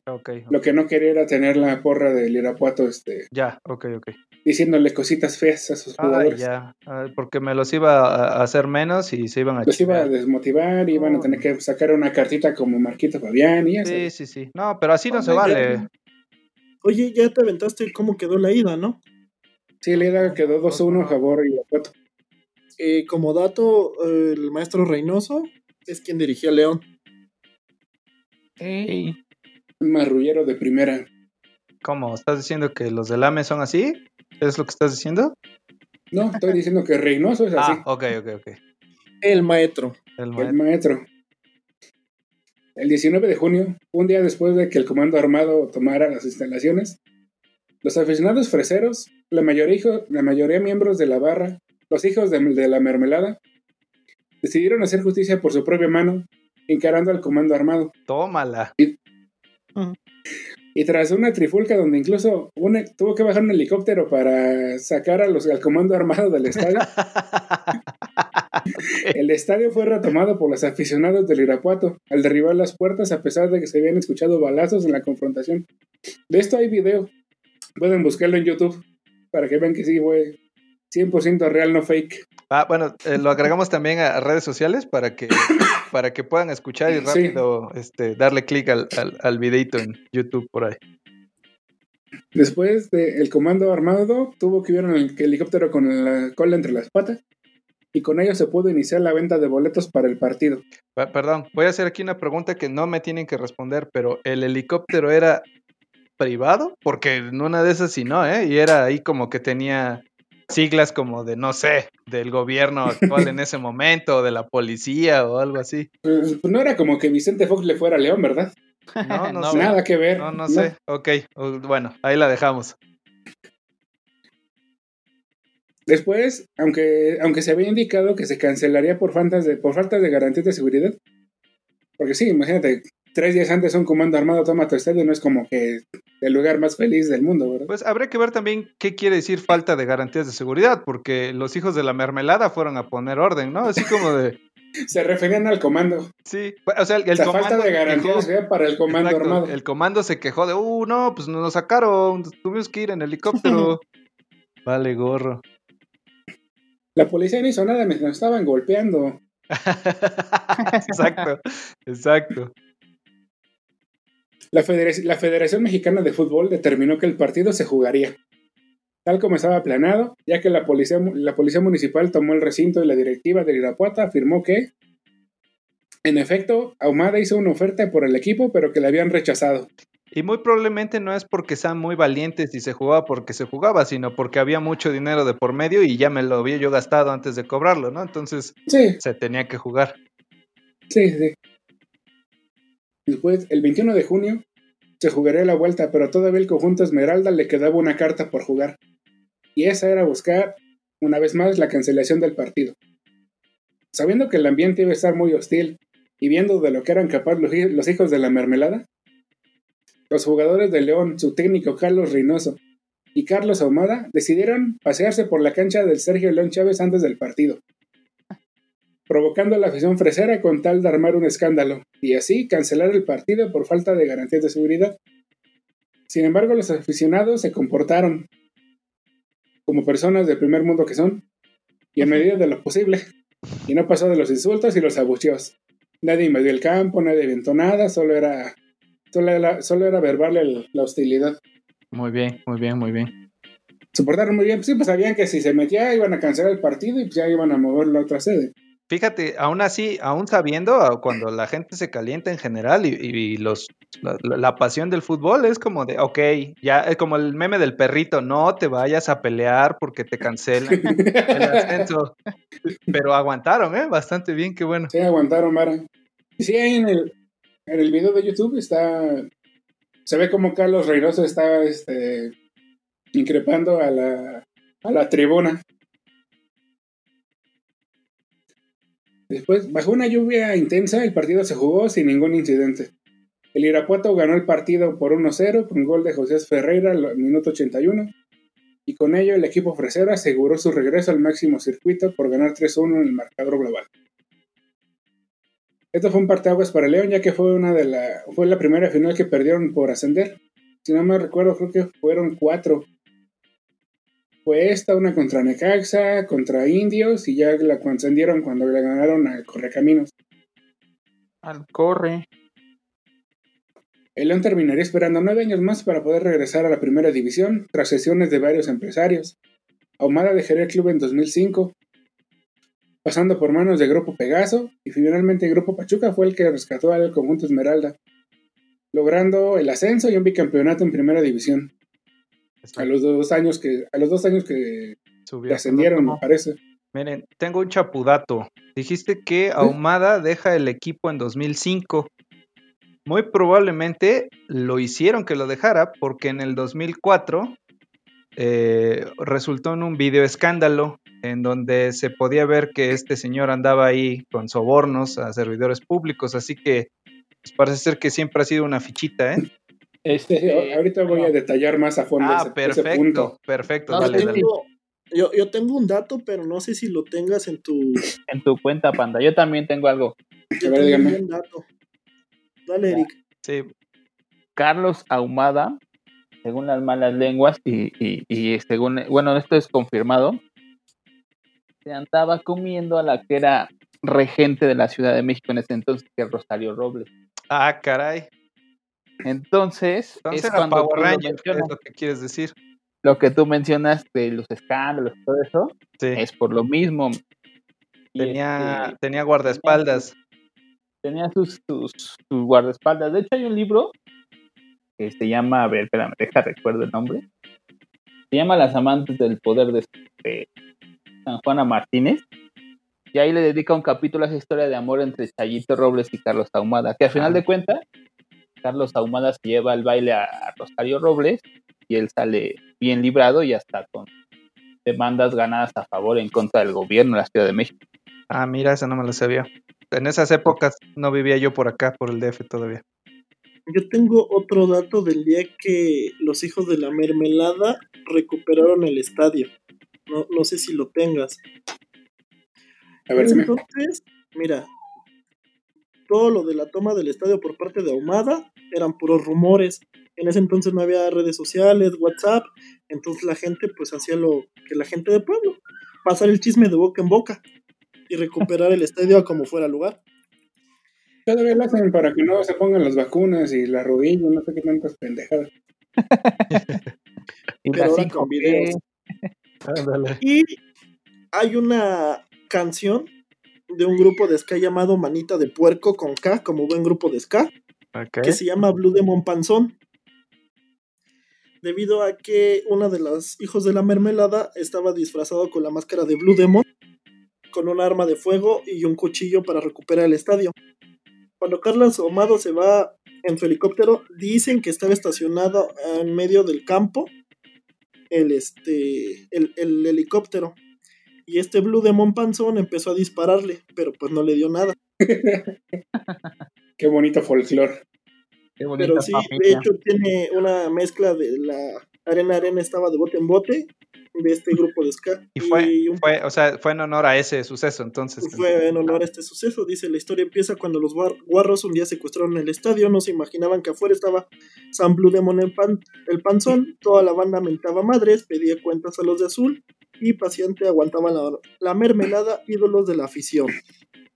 [SPEAKER 5] Lo que no quería era tener la porra del Irapuato este,
[SPEAKER 2] ya, ok, ok.
[SPEAKER 5] diciéndole cositas feas a sus
[SPEAKER 2] Ay,
[SPEAKER 5] jugadores.
[SPEAKER 2] ya, ah, porque me los iba a hacer menos y se iban a
[SPEAKER 5] Los iba a desmotivar, iban a
[SPEAKER 2] Oh.
[SPEAKER 5] tener que sacar una cartita como Marquito Fabián y ya
[SPEAKER 2] Sí, sí, sí. No, pero así no se
[SPEAKER 3] Hombre,
[SPEAKER 2] vale.
[SPEAKER 3] ya- Oye, ya te aventaste cómo quedó la ida, ¿no?
[SPEAKER 5] Sí, la ida quedó 2-1 a favor de Irapuato.
[SPEAKER 3] Eh, como dato, el maestro Reynoso es quien dirigía a León.
[SPEAKER 2] Ey,
[SPEAKER 5] marrullero de primera.
[SPEAKER 2] ¿Cómo? ¿Estás diciendo que los del AME son así? ¿Es lo que estás diciendo?
[SPEAKER 5] No, estoy diciendo que Reynoso es así,
[SPEAKER 2] Ah, ok, ok, ok.
[SPEAKER 3] El maestro.
[SPEAKER 2] El maestro.
[SPEAKER 5] El 19 de junio, un día después de que el Comando Armado tomara las instalaciones, los aficionados freseros, la mayoría, hijo- la mayoría miembros de la barra, los hijos de, de la mermelada, decidieron hacer justicia por su propia mano, encarando al Comando Armado.
[SPEAKER 2] Tómala.
[SPEAKER 5] Y tras una trifulca donde incluso una- tuvo que bajar un helicóptero para sacar a los, al Comando Armado del estadio, el estadio fue retomado por los aficionados del Irapuato al derribar las puertas a pesar de que se habían escuchado balazos en la confrontación. De esto hay video. Pueden buscarlo en YouTube para que vean que sí fue 100% real, no fake.
[SPEAKER 2] Ah, bueno, eh, lo agregamos también a redes sociales para que para que puedan escuchar y
[SPEAKER 5] Sí.
[SPEAKER 2] rápido este, darle clic al, al, al videito en YouTube por ahí.
[SPEAKER 5] Después del comando armado, tuvo que ir en el helicóptero con la cola entre las patas y con ello se pudo iniciar la venta de boletos para el partido.
[SPEAKER 2] Pa- Perdón, voy a hacer aquí una pregunta que no me tienen que responder, pero ¿el helicóptero era privado? Porque en una de esas sí no, ¿eh? Y era ahí como que tenía siglas como de, no sé, del gobierno actual en ese momento, o de la policía o algo así.
[SPEAKER 5] Pues, pues no era como que Vicente Fox le fuera a León, ¿verdad?
[SPEAKER 2] No, no,
[SPEAKER 4] No,
[SPEAKER 2] sé.
[SPEAKER 5] Nada que ver.
[SPEAKER 2] No, no sé. Ok, bueno, ahí la dejamos.
[SPEAKER 5] Después, aunque, aunque se había indicado que se cancelaría por faltas de, por falta de garantías de seguridad, porque sí, imagínate, tres días antes un comando armado toma tu estadio, no es como que el lugar más feliz del mundo, ¿verdad?
[SPEAKER 2] Pues habría que ver también qué quiere decir falta de garantías de seguridad, porque los hijos de la mermelada fueron a poner orden, ¿no? Así como de,
[SPEAKER 5] Se referían al comando.
[SPEAKER 2] sí, o sea, el, el
[SPEAKER 5] o sea,
[SPEAKER 2] comando
[SPEAKER 5] falta de garantías
[SPEAKER 2] quejó.
[SPEAKER 5] para el comando
[SPEAKER 2] Exacto,
[SPEAKER 5] armado.
[SPEAKER 2] El comando se quejó de, uh, no, pues nos sacaron, tuvimos que ir en helicóptero. vale, gorro.
[SPEAKER 5] La policía no hizo nada, me nos estaban golpeando.
[SPEAKER 2] exacto, exacto.
[SPEAKER 5] La, Federac- la Federación Mexicana de Fútbol determinó que el partido se jugaría, tal como estaba planeado, ya que la policía, la policía municipal tomó el recinto y la directiva de Irapuata afirmó que, en efecto, Ahumada hizo una oferta por el equipo, pero que la habían rechazado.
[SPEAKER 2] Y muy probablemente no es porque sean muy valientes y se jugaba porque se jugaba, sino porque había mucho dinero de por medio y ya me lo había yo gastado antes de cobrarlo, ¿no? Entonces
[SPEAKER 5] Sí,
[SPEAKER 2] se tenía que jugar.
[SPEAKER 5] sí, sí. Después, el 21 de junio, se jugaría la vuelta, pero todavía el conjunto Esmeralda le quedaba una carta por jugar. Y esa era buscar, una vez más, la cancelación del partido. Sabiendo que el ambiente iba a estar muy hostil y viendo de lo que eran capaces los hijos de la mermelada, los jugadores de León, su técnico Carlos Reynoso y Carlos Ahumada decidieron pasearse por la cancha del Sergio León Chávez antes del partido, provocando a la afición fresera con tal de armar un escándalo y así cancelar el partido por falta de garantías de seguridad. Sin embargo, los aficionados se comportaron como personas del primer mundo que son y en medida de lo posible y no pasó de los insultos y los abucheos. Nadie invadió el campo, nadie inventó nada, solo era solo era, solo era verbal el- la hostilidad.
[SPEAKER 2] Muy bien, muy bien, muy bien.
[SPEAKER 5] Se portaron muy bien, pues sí, pues sabían que si se metía iban a cancelar el partido y pues ya iban a mover la otra sede.
[SPEAKER 2] Fíjate, aún así, aún sabiendo a- cuando la gente se calienta en general y, y los la, pasión del fútbol es como de, ok, ya es como el meme del perrito, no te vayas a pelear porque te cancelan el ascenso. Pero aguantaron, ¿eh? Bastante bien, qué bueno.
[SPEAKER 5] Sí, aguantaron, Mara. Sí, en el, en el video de YouTube está. Se ve como Carlos Reynoso está este, increpando a la, a la tribuna. Después, bajo una lluvia intensa, el partido se jugó sin ningún incidente. El Irapuato ganó el partido por 1-0 con gol de José Ferreira al minuto 81 y con ello el equipo fresero aseguró su regreso al máximo circuito por ganar 3-1 en el marcador global. Esto fue un parteaguas para León, ya que fue una de la, fue la primera final que perdieron por ascender. Si no me recuerdo, creo que fueron cuatro. Fue esta, una contra Necaxa, contra Indios, y ya la ascendieron cuando le ganaron a Correcaminos.
[SPEAKER 4] Al corre.
[SPEAKER 5] El León terminaría esperando nueve años más para poder regresar a la primera división, tras sesiones de varios empresarios. Ahumada dejaría el club en 2005, pasando por manos de Grupo Pegaso, y finalmente el Grupo Pachuca fue el que rescató al conjunto Esmeralda, logrando el ascenso y un bicampeonato en primera división. A los dos años que, a los dos años que
[SPEAKER 2] Subió.
[SPEAKER 5] ascendieron, me parece.
[SPEAKER 2] Miren, tengo un chapudato. Dijiste que Ahumada deja el equipo en 2005. Muy probablemente lo hicieron que lo dejara porque en el 2004 eh, resultó en un video escándalo en donde se podía ver que este señor andaba ahí con sobornos a servidores públicos, así que pues, parece ser que siempre ha sido una fichita, ¿eh?
[SPEAKER 5] Sí,
[SPEAKER 4] Este,
[SPEAKER 5] ahorita voy a detallar más a fondo
[SPEAKER 2] Ah,
[SPEAKER 5] ese, ese punto.
[SPEAKER 2] perfecto, perfecto,
[SPEAKER 4] No,
[SPEAKER 3] yo,
[SPEAKER 2] dale,
[SPEAKER 3] tengo, yo, yo tengo un dato, pero no sé si lo tengas en tu.
[SPEAKER 4] en tu cuenta, panda. Yo también tengo algo.
[SPEAKER 3] Yo
[SPEAKER 5] ver,
[SPEAKER 3] tengo un
[SPEAKER 5] dígame.
[SPEAKER 3] buen dato. Dale, Eric.
[SPEAKER 2] Sí,
[SPEAKER 4] Carlos Ahumada, según las malas lenguas y, y, y según, bueno, esto es confirmado, se andaba comiendo a la que era regente de la Ciudad de México en ese entonces, que es Rosario Robles.
[SPEAKER 2] Ah, caray.
[SPEAKER 4] Entonces,
[SPEAKER 2] Entonces
[SPEAKER 4] es cuando
[SPEAKER 2] Power Rangers, es lo que quieres decir.
[SPEAKER 4] Lo que tú mencionas de los escándalos y todo eso,
[SPEAKER 2] Sí.
[SPEAKER 4] es por lo mismo. Y,
[SPEAKER 2] Tenía,
[SPEAKER 4] este,
[SPEAKER 2] tenía guardaespaldas.
[SPEAKER 4] tenía sus, sus, sus guardaespaldas. De hecho, hay un libro que se llama, a ver, espérame, deja, recuerdo el nombre. Se llama Las amantes del poder de, de San Juana Martínez. Y ahí le dedica un capítulo a esa historia de amor entre Chayito Robles y Carlos Ahumada. Que al final de cuentas, Carlos Ahumada se lleva el baile a, Rosario Robles y él sale bien librado y hasta con demandas ganadas a favor en contra del gobierno de la Ciudad de México.
[SPEAKER 2] Ah, mira, esa no me la sabía. En esas épocas no vivía yo por acá, por el DF todavía.
[SPEAKER 3] Yo tengo otro dato del día que los hijos de la mermelada recuperaron el estadio. No, no sé si lo tengas.
[SPEAKER 5] A ver.
[SPEAKER 3] Entonces, mira, todo lo de la toma del estadio por parte de Ahumada eran puros rumores. En ese entonces no había redes sociales, WhatsApp, entonces la gente pues hacía lo que la gente de pueblo, pasar el chisme de boca en boca y recuperar el estadio a como fuera lugar.
[SPEAKER 5] Todavía lo hacen para que no se pongan las vacunas y la rodilla, no sé qué tantas pendejadas.
[SPEAKER 3] Pero ahora
[SPEAKER 4] 5G,
[SPEAKER 3] con videos. Y hay una canción de un grupo de ska llamado Manita de Puerco con K, como buen grupo de ska, que se llama Blue Demon Panzón. Debido a que una de los hijos de la mermelada estaba disfrazado con la máscara de Blue Demon, con un arma de fuego y un cuchillo para recuperar el estadio. Cuando Carlos Ahumado se va en su helicóptero, dicen que estaba estacionado en medio del campo el, este, el, el helicóptero. Y este Blue Demon Panzón empezó a dispararle, pero pues no le dio nada.
[SPEAKER 5] Qué bonito folclore.
[SPEAKER 4] qué bonita
[SPEAKER 3] Pero sí, de hecho tiene una mezcla de la Arena Arena estaba de bote en bote de este grupo de ska.
[SPEAKER 2] Y fue,
[SPEAKER 3] un-
[SPEAKER 2] fue, o sea, fue en honor a ese suceso, entonces.
[SPEAKER 3] fue en honor a este suceso. Dice, la historia empieza cuando los guar- guarros un día secuestraron el estadio, no se imaginaban que afuera estaba San Blue Demon el, pan, el panzón, toda la banda mentaba madres, pedía cuentas a los de azul y paciente aguantaba la, la mermelada, ídolos de la afición.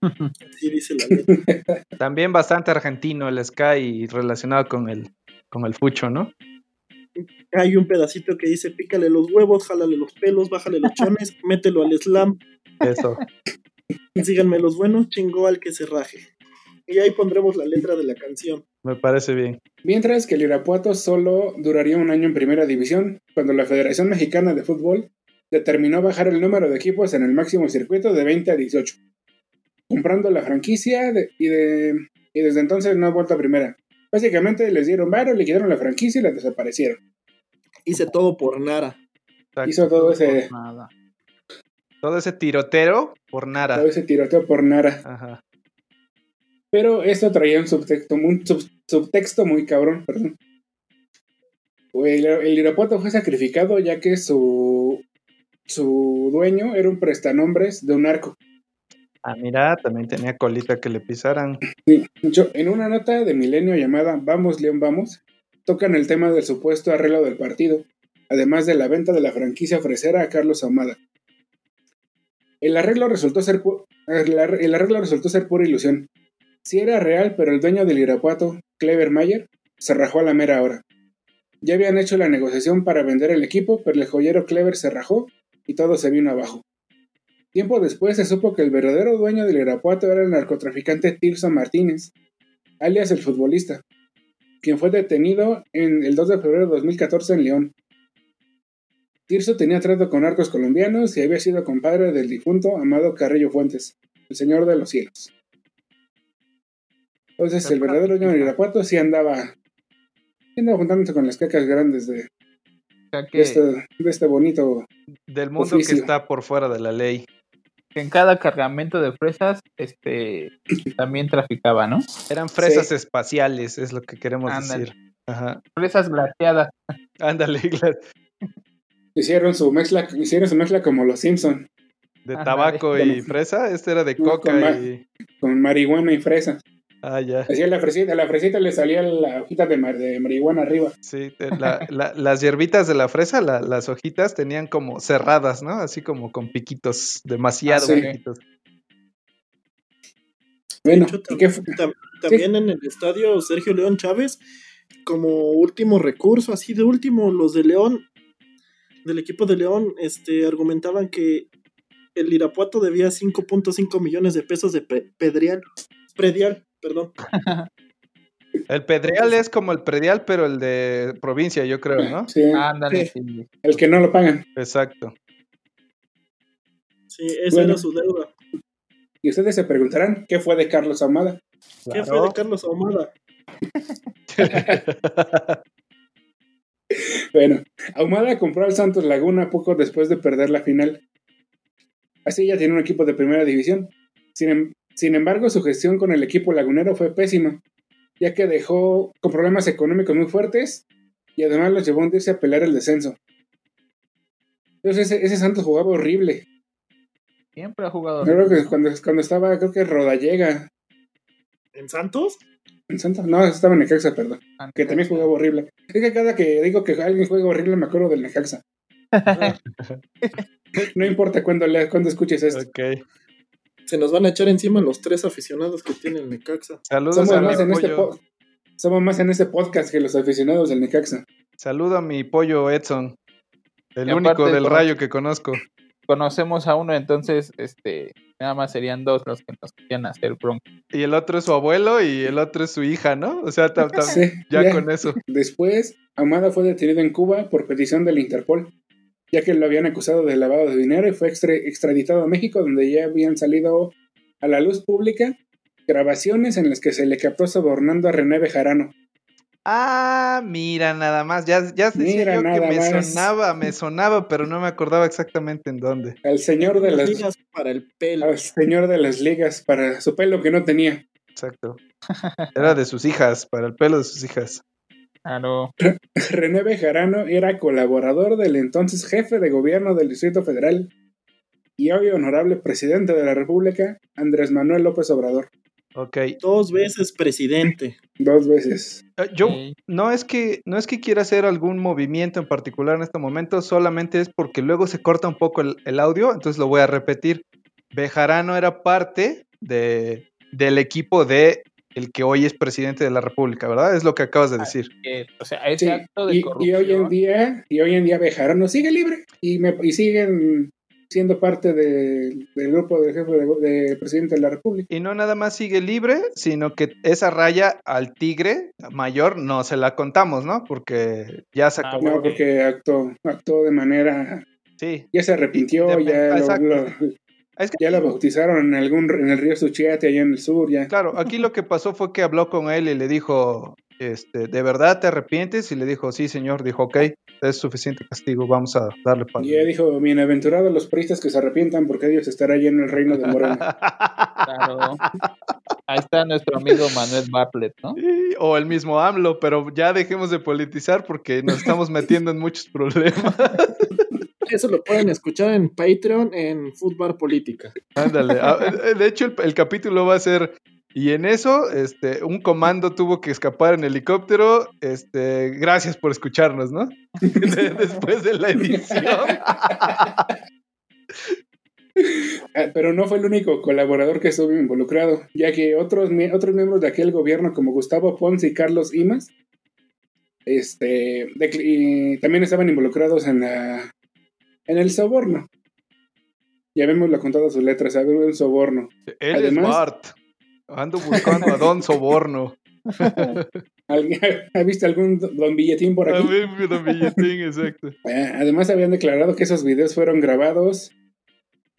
[SPEAKER 3] Así dice la letra.
[SPEAKER 2] También bastante argentino el Sky relacionado con el, con el fucho, ¿no?
[SPEAKER 3] Hay un pedacito que dice, pícale los huevos, jálale los pelos, bájale los chones, mételo al slam,
[SPEAKER 2] Eso.
[SPEAKER 3] síganme los buenos, chingó al que se raje. Y ahí pondremos la letra de la canción.
[SPEAKER 2] Me parece bien.
[SPEAKER 5] Mientras que el Irapuato solo duraría un año en primera división, cuando la Federación Mexicana de Fútbol determinó bajar el número de equipos en el máximo circuito de 20 a 18, comprando la franquicia de- y, de, y desde entonces no ha vuelto a primera. Básicamente les dieron varo, liquidaron la franquicia y la desaparecieron.
[SPEAKER 3] Hice todo por Nara.
[SPEAKER 2] Exacto.
[SPEAKER 5] Hizo todo ese,
[SPEAKER 4] Nada.
[SPEAKER 2] Todo ese tirotero por nada.
[SPEAKER 5] todo ese tiroteo por nada.
[SPEAKER 2] Ajá.
[SPEAKER 5] Pero esto traía un subtexto, un sub- subtexto muy cabrón, perdón. El, el Irapuato fue sacrificado ya que su, su dueño era un prestanombres de un arco.
[SPEAKER 2] Ah, mira, también tenía colita que le pisaran.
[SPEAKER 5] Sí, hecho, en una nota de Milenio llamada Vamos León Vamos, tocan el tema del supuesto arreglo del partido, además de la venta de la franquicia ofrecera a Carlos Ahumada. El arreglo resultó ser pu- el arre- el arreglo resultó ser pura ilusión. Sí era real, pero el dueño del Irapuato, Clever Mayer, se rajó a la mera hora. Ya habían hecho la negociación para vender el equipo, pero el joyero Clever se rajó y todo se vino abajo. Tiempo después se supo que el verdadero dueño del Irapuato era el narcotraficante Tirso Martínez, alias el futbolista, quien fue detenido en el 2 de febrero de 2014 en León. Tirso tenía trato con narcos colombianos y había sido compadre del difunto Amado Carrillo Fuentes, el señor de los cielos. Entonces el verdadero dueño del Irapuato sí andaba, andaba juntándose con las cacas grandes de, De
[SPEAKER 4] que,
[SPEAKER 5] este, de este bonito
[SPEAKER 2] Del mundo que está por fuera de la ley.
[SPEAKER 4] que en cada cargamento de fresas este también traficaba, ¿no?
[SPEAKER 2] Eran fresas
[SPEAKER 5] Sí.
[SPEAKER 2] espaciales, es lo que queremos
[SPEAKER 4] Ándale.
[SPEAKER 2] decir. Ajá.
[SPEAKER 4] Fresas glaciadas.
[SPEAKER 2] Ándale.
[SPEAKER 5] Hicieron su mezcla, hicieron su mezcla como los Simpson,
[SPEAKER 2] De
[SPEAKER 4] Ándale.
[SPEAKER 2] tabaco y fresa. Este era de
[SPEAKER 5] No,
[SPEAKER 2] coca
[SPEAKER 5] con
[SPEAKER 2] y.
[SPEAKER 5] con marihuana y fresa.
[SPEAKER 2] Ah, ya.
[SPEAKER 5] Hacía la fresita, a la fresita le salía la hojita de, mar- de marihuana arriba.
[SPEAKER 2] Sí, la- la- las hierbitas de la fresa, la- las hojitas tenían como cerradas, ¿no? Así como con piquitos, demasiado
[SPEAKER 5] Ah, sí.
[SPEAKER 2] piquitos.
[SPEAKER 5] Bueno,
[SPEAKER 3] hecho,
[SPEAKER 5] ¿y qué fu-
[SPEAKER 3] Tam- también en el estadio Sergio León Chávez como último recurso, así de último, los de León, del equipo de León, este, argumentaban que el Irapuato debía 5.5 millones de pesos de pe- pedrial, predial, perdón.
[SPEAKER 2] El Pedreal es como el predial, pero el de provincia, yo creo, ¿no?
[SPEAKER 5] Sí,
[SPEAKER 4] Ándale,
[SPEAKER 3] Sí.
[SPEAKER 4] sí.
[SPEAKER 5] el que no lo pagan.
[SPEAKER 2] Exacto.
[SPEAKER 3] Sí, esa
[SPEAKER 5] Bueno.
[SPEAKER 3] era su deuda.
[SPEAKER 5] Y ustedes se preguntarán, ¿qué fue de Carlos Ahumada?
[SPEAKER 3] ¿Qué fue de Carlos Ahumada?
[SPEAKER 5] Bueno, Ahumada compró al Santos Laguna poco después de perder la final. Así ya tiene un equipo de primera división. Sin, em- sin embargo, su gestión con el equipo lagunero fue pésima, ya que dejó con problemas económicos muy fuertes y además los llevó a hundirse a pelear el descenso. Entonces ese, ese Santos jugaba horrible.
[SPEAKER 4] Siempre ha jugado.
[SPEAKER 5] Creo que cuando, cuando estaba, creo que Rodallega
[SPEAKER 3] ¿En Santos?
[SPEAKER 5] en Santos, no, estaba en Necaxa, perdón,
[SPEAKER 4] Ah,
[SPEAKER 5] que también jugaba horrible. Es que cada que digo que alguien juega horrible me acuerdo del Necaxa. No importa cuándo, le- cuándo escuches esto.
[SPEAKER 2] Ok.
[SPEAKER 3] Se nos van a echar encima los tres aficionados que tienen Necaxa.
[SPEAKER 2] Saludos
[SPEAKER 5] Somos
[SPEAKER 2] a mi
[SPEAKER 5] más, en este
[SPEAKER 2] pollo.
[SPEAKER 5] po- somos más en este podcast que los aficionados del Necaxa.
[SPEAKER 2] Saludo a mi pollo Edson. El
[SPEAKER 4] Y
[SPEAKER 2] único
[SPEAKER 4] aparte,
[SPEAKER 2] del rayo que conozco.
[SPEAKER 4] Conocemos a uno, entonces, este, nada más serían dos los que nos querían hacer bronca.
[SPEAKER 2] Y el otro es su abuelo y el otro es su hija, ¿no? O sea,
[SPEAKER 5] Sí,
[SPEAKER 2] ya,
[SPEAKER 5] ya.
[SPEAKER 2] con eso.
[SPEAKER 5] Después, Ahumada fue detenido en Cuba por petición del Interpol, ya que lo habían acusado de lavado de dinero y fue extra- extraditado a México, donde ya habían salido a la luz pública grabaciones en las que se le captó sobornando a René Bejarano.
[SPEAKER 2] Ah, mira, nada más. Ya, ya decía
[SPEAKER 5] Mira,
[SPEAKER 2] yo que me
[SPEAKER 5] más.
[SPEAKER 2] sonaba, me sonaba, pero no me acordaba exactamente en dónde.
[SPEAKER 5] Al señor de
[SPEAKER 3] Las
[SPEAKER 5] las,
[SPEAKER 3] ligas para el pelo.
[SPEAKER 5] al señor de las ligas para su pelo que no tenía.
[SPEAKER 2] Exacto. Era de sus hijas, para el pelo de sus hijas.
[SPEAKER 4] Claro.
[SPEAKER 5] René Bejarano era colaborador del entonces jefe de gobierno del Distrito Federal y hoy honorable presidente de la República, Andrés Manuel López Obrador.
[SPEAKER 2] Ok.
[SPEAKER 3] Dos veces presidente.
[SPEAKER 5] Dos veces.
[SPEAKER 2] Eh, Yo no es que no es que quiera hacer algún movimiento en particular en este momento, solamente es porque luego se corta un poco el, el audio, entonces lo voy a repetir. Bejarano era parte de, del equipo de el que hoy es presidente de la República, ¿verdad? Es lo que acabas de decir.
[SPEAKER 4] O sea, ese
[SPEAKER 5] Sí,
[SPEAKER 4] acto de
[SPEAKER 5] y, y hoy en día, y hoy en día Bejarano sigue libre y, me, y siguen siendo parte de- del grupo del jefe de, de presidente de la República.
[SPEAKER 2] Y no nada más sigue libre, sino que esa raya al tigre mayor no se la contamos, ¿no? Porque ya se
[SPEAKER 4] Ah,
[SPEAKER 2] acabó.
[SPEAKER 5] No, porque actuó, actuó de manera,
[SPEAKER 2] Sí.
[SPEAKER 5] ya se arrepintió,
[SPEAKER 2] De-
[SPEAKER 5] ya lo,
[SPEAKER 2] exacto.
[SPEAKER 5] lo-
[SPEAKER 2] Es que
[SPEAKER 5] ya lo bautizaron en algún en el río Suchiate allá en el sur, ya.
[SPEAKER 2] Claro, aquí lo que pasó fue que habló con él y le dijo, este, ¿de verdad te arrepientes? Y le dijo, sí, señor. Dijo, ok, es suficiente castigo, vamos a darle para.
[SPEAKER 5] Y ella dijo, bienaventurados los priistas que se arrepientan porque Dios estará allá en el reino de Morena.
[SPEAKER 4] Claro. Ahí está nuestro amigo Manuel Bartlett, ¿no?
[SPEAKER 2] Sí, O el mismo AMLO, pero ya dejemos de politizar porque nos estamos metiendo en muchos problemas.
[SPEAKER 3] Eso lo pueden escuchar en Patreon en Fútbol Política.
[SPEAKER 2] Ándale. Ah, eh, De hecho, el, el capítulo va a ser. Y en eso, este, un comando tuvo que escapar en helicóptero. Este, gracias por escucharnos, ¿no? De- después de la edición.
[SPEAKER 5] Ah, Pero no fue el único colaborador que estuvo involucrado, ya que otros, mie- otros miembros de aquel gobierno, como Gustavo Ponce y Carlos Imas, este, y también estaban involucrados en, la, en el soborno. Ya vemos lo contado sus letras, había un soborno.
[SPEAKER 2] Él
[SPEAKER 5] Además-
[SPEAKER 2] es Bart. Ando buscando a Don Soborno.
[SPEAKER 5] ¿Alguien- ¿Ha visto algún don billetín por
[SPEAKER 2] A
[SPEAKER 5] aquí?
[SPEAKER 2] ver, mi Don Billetín, exacto.
[SPEAKER 5] Eh, Además habían declarado que esos videos fueron grabados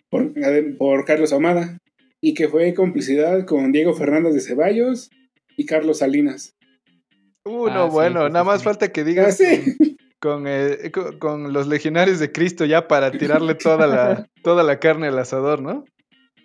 [SPEAKER 5] por, Carlos Ahumada y que fue complicidad con Diego Fernández de Ceballos y Carlos Salinas.
[SPEAKER 2] Uh,
[SPEAKER 4] Ah,
[SPEAKER 2] no,
[SPEAKER 4] sí,
[SPEAKER 2] bueno,
[SPEAKER 4] sí, sí,
[SPEAKER 2] nada más
[SPEAKER 4] sí.
[SPEAKER 2] falta que
[SPEAKER 5] Ah,
[SPEAKER 2] digas
[SPEAKER 5] sí.
[SPEAKER 2] Con, eh, con, con los legionarios de Cristo ya para tirarle toda la, toda la carne al asador, ¿no?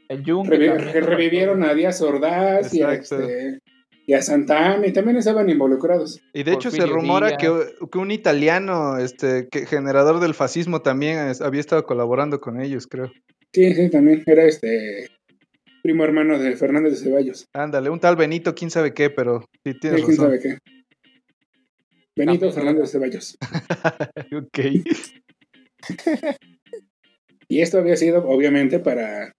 [SPEAKER 4] El Yunque
[SPEAKER 5] revivieron a Díaz Ordaz y a, este, y a Santana y también estaban involucrados.
[SPEAKER 2] Y de hecho se rumora que, que un italiano, este, que generador del fascismo también es- había estado colaborando con ellos, creo.
[SPEAKER 5] Sí, sí, también era este primo hermano de Fernández de Ceballos.
[SPEAKER 2] Ándale, un tal Benito, quién sabe qué, pero sí
[SPEAKER 5] Sí,
[SPEAKER 2] tienes
[SPEAKER 5] quién
[SPEAKER 2] razón.
[SPEAKER 5] sabe qué. Benito
[SPEAKER 4] También.
[SPEAKER 5] Fernández de Ceballos.
[SPEAKER 2] Ok.
[SPEAKER 5] Y esto había sido, obviamente, para,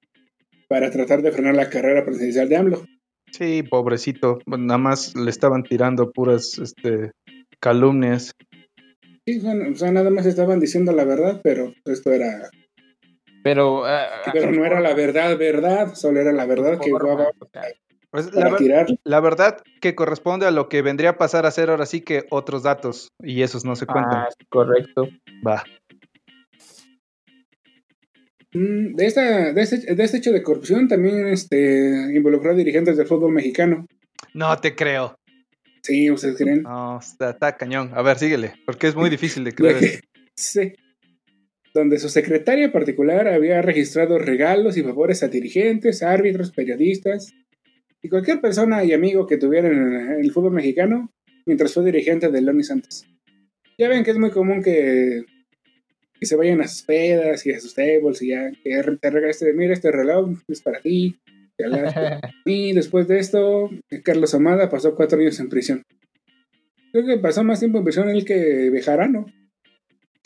[SPEAKER 5] para tratar de frenar la carrera presidencial de AMLO.
[SPEAKER 2] Sí, pobrecito. Nada más le estaban tirando puras este, calumnias.
[SPEAKER 5] Sí, bueno, o sea, nada más estaban diciendo la verdad, pero esto era.
[SPEAKER 4] Pero, ah,
[SPEAKER 5] Pero no era la verdad, verdad, solo era la verdad que
[SPEAKER 4] sea,
[SPEAKER 2] Pues, la,
[SPEAKER 5] para
[SPEAKER 2] ver-
[SPEAKER 5] tirar.
[SPEAKER 2] la verdad que corresponde a lo que vendría a pasar a ser ahora sí que otros datos. Y esos no se cuentan.
[SPEAKER 4] ah, correcto.
[SPEAKER 2] Va.
[SPEAKER 5] Mm, De, esta, de, este, de este hecho de corrupción también este, involucró a dirigentes del fútbol mexicano.
[SPEAKER 2] No te creo.
[SPEAKER 5] Sí, ustedes creen.
[SPEAKER 2] No, está, está cañón. A ver, síguele. Porque es muy difícil de creer.
[SPEAKER 5] Sí. Donde su secretaria particular había registrado regalos y favores a dirigentes, árbitros, periodistas y cualquier persona y amigo que tuviera en el fútbol mexicano mientras fue dirigente de y Santos. Ya ven que es muy común que, que se vayan a sus pedas y a sus tables y ya que te regalaste, mira este reloj es para ti. te hablaste". Y después de esto, Carlos Amada pasó cuatro años en prisión. Creo que pasó más tiempo en prisión él que Bejarano.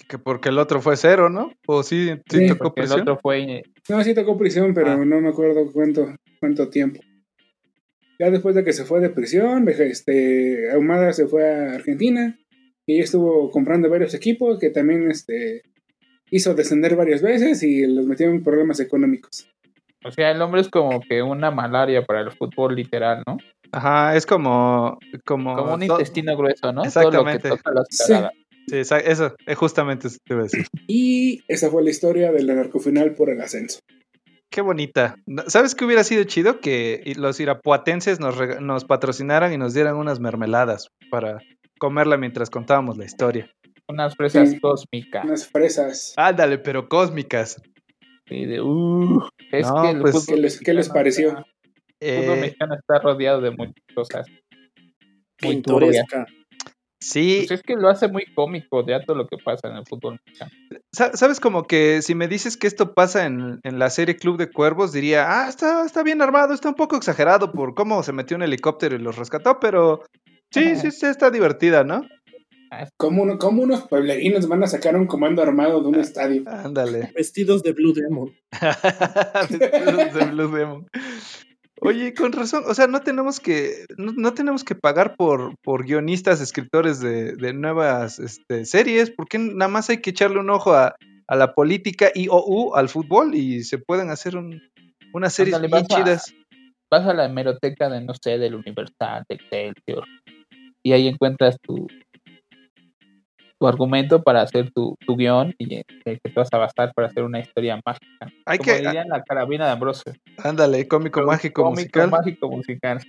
[SPEAKER 2] Que porque el otro fue cero, ¿no? O sí, sí,
[SPEAKER 5] Sí,
[SPEAKER 2] tocó
[SPEAKER 4] Porque el otro fue.
[SPEAKER 5] No, sí tocó prisión, pero
[SPEAKER 2] Ah.
[SPEAKER 5] no me acuerdo cuánto, cuánto tiempo. Ya después de que se fue de prisión, este, Ahumada se fue a Argentina y estuvo comprando varios equipos que también este, hizo descender varias veces y los metió en problemas económicos.
[SPEAKER 4] O sea, el hombre es como que una malaria para el fútbol literal, ¿no?
[SPEAKER 2] Ajá, es como. Como,
[SPEAKER 4] Como un intestino grueso, ¿no? Todo lo que
[SPEAKER 2] Exactamente.
[SPEAKER 4] toca las
[SPEAKER 5] Sí.
[SPEAKER 2] Sí, eso, es justamente eso te iba a decir.
[SPEAKER 5] Y esa fue la historia del narcofinal por el ascenso.
[SPEAKER 2] Qué bonita. No- ¿Sabes qué hubiera sido chido? Que los irapuatenses nos, nos patrocinaran y nos dieran unas mermeladas para comerla mientras contábamos la historia.
[SPEAKER 4] Unas fresas
[SPEAKER 5] Sí.
[SPEAKER 4] cósmicas.
[SPEAKER 5] Unas fresas.
[SPEAKER 2] Ándale, pero cósmicas.
[SPEAKER 4] Y de, uh, es
[SPEAKER 2] No,
[SPEAKER 4] que
[SPEAKER 2] pues,
[SPEAKER 5] ¿qué les- qué les
[SPEAKER 4] mexicano
[SPEAKER 5] pareció?
[SPEAKER 4] está- El fútbol
[SPEAKER 2] Eh,
[SPEAKER 4] mexicano está rodeado de muchas cosas. Muy.
[SPEAKER 3] Pintoresca.
[SPEAKER 2] Sí,
[SPEAKER 4] Pues es que lo hace muy cómico ya todo lo que pasa en el fútbol mexicano.
[SPEAKER 2] Sa- ¿Sabes como que si me dices que esto pasa en, en la serie Club de Cuervos, diría, ah, está, está bien armado, está un poco exagerado por cómo se metió un helicóptero y los rescató, pero sí, sí, sí, está divertida, ¿no?
[SPEAKER 5] ¿Cómo, uno- cómo unos pueblerinos van a sacar un comando armado de un estadio?
[SPEAKER 2] Ándale.
[SPEAKER 3] Vestidos de Blue Demon.
[SPEAKER 2] De Blue Demon. Oye, con razón, o sea, no tenemos que, no, no tenemos que pagar por, por guionistas, escritores de, de nuevas este, series, porque nada más hay que echarle un ojo a, a la política y o u, al fútbol y se pueden hacer un, unas series
[SPEAKER 4] Ándale,
[SPEAKER 2] bien
[SPEAKER 4] vas a-
[SPEAKER 2] chidas.
[SPEAKER 4] Vas a la hemeroteca de, no sé, del Universal, de Excelsior, y ahí encuentras tu, tu argumento para hacer tu, tu guion y eh, que te vas a basar para hacer una historia mágica.
[SPEAKER 2] Hay
[SPEAKER 4] Como
[SPEAKER 2] que,
[SPEAKER 4] dirían la carabina de Ambrosio.
[SPEAKER 2] ándale, cómico mágico
[SPEAKER 4] Cómico
[SPEAKER 2] musical.
[SPEAKER 4] mágico musical.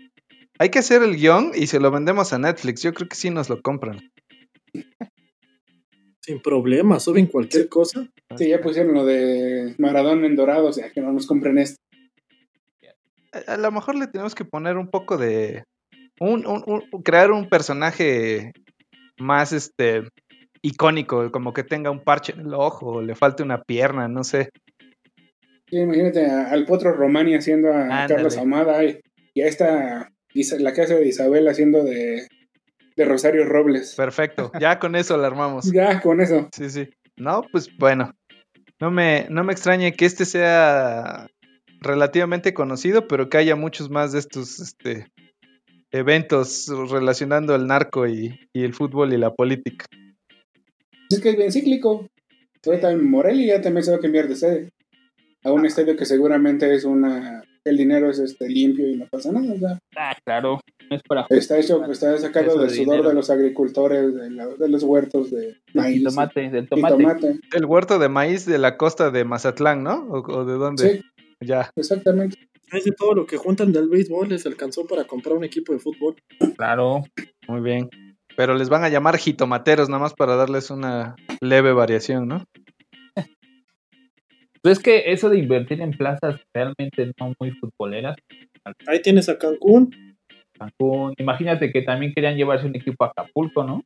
[SPEAKER 2] Hay que hacer el guion y se lo vendemos a Netflix. Yo creo que sí nos lo compran.
[SPEAKER 3] Sin problema, suben cualquier cosa.
[SPEAKER 5] Sí, ya pusieron lo de Maradona en dorado, o sea, que no nos compren esto.
[SPEAKER 2] A, a lo mejor le tenemos que poner un poco de. Un, un- un- crear un personaje más este icónico, como que tenga un parche en el ojo, o le falte una pierna, no sé.
[SPEAKER 5] Sí, imagínate a- al Potro Romani haciendo a
[SPEAKER 2] Ándale.
[SPEAKER 5] Carlos Amada y, y a esta, la casa de Isabel haciendo de, de Rosario Robles.
[SPEAKER 2] Perfecto, ya con eso la armamos.
[SPEAKER 5] Ya, con eso.
[SPEAKER 2] Sí, sí. No, pues bueno. No me, no me extraña que este sea relativamente conocido, pero que haya muchos más de estos este, eventos relacionando el narco y, y el fútbol y la política.
[SPEAKER 5] Es que es bien cíclico. Ahorita en Morelia ya también se va a cambiar de sede. A un estadio que seguramente es una... El dinero es este limpio y no pasa nada.
[SPEAKER 4] Ah, claro. No es para
[SPEAKER 5] está hecho, está sacado del
[SPEAKER 2] de
[SPEAKER 5] sudor
[SPEAKER 2] dinero.
[SPEAKER 5] de los agricultores, de, la- de los huertos de
[SPEAKER 4] del
[SPEAKER 5] maíz.
[SPEAKER 4] tomate, del
[SPEAKER 5] y
[SPEAKER 4] tomate.
[SPEAKER 5] tomate.
[SPEAKER 2] El huerto de maíz de la costa de Mazatlán, ¿no? ¿O, o de dónde?
[SPEAKER 5] Sí,
[SPEAKER 2] Ya.
[SPEAKER 5] exactamente.
[SPEAKER 3] Es de todo lo que juntan del béisbol les alcanzó para comprar un equipo de fútbol.
[SPEAKER 4] Claro.
[SPEAKER 2] Muy bien. Pero les van a llamar jitomateros, nada más para darles una leve variación, ¿no?
[SPEAKER 4] Pues es que eso de invertir en plazas realmente no muy futboleras.
[SPEAKER 3] Ahí tienes a Cancún.
[SPEAKER 4] Cancún. Imagínate que también querían llevarse un equipo a Acapulco, ¿no?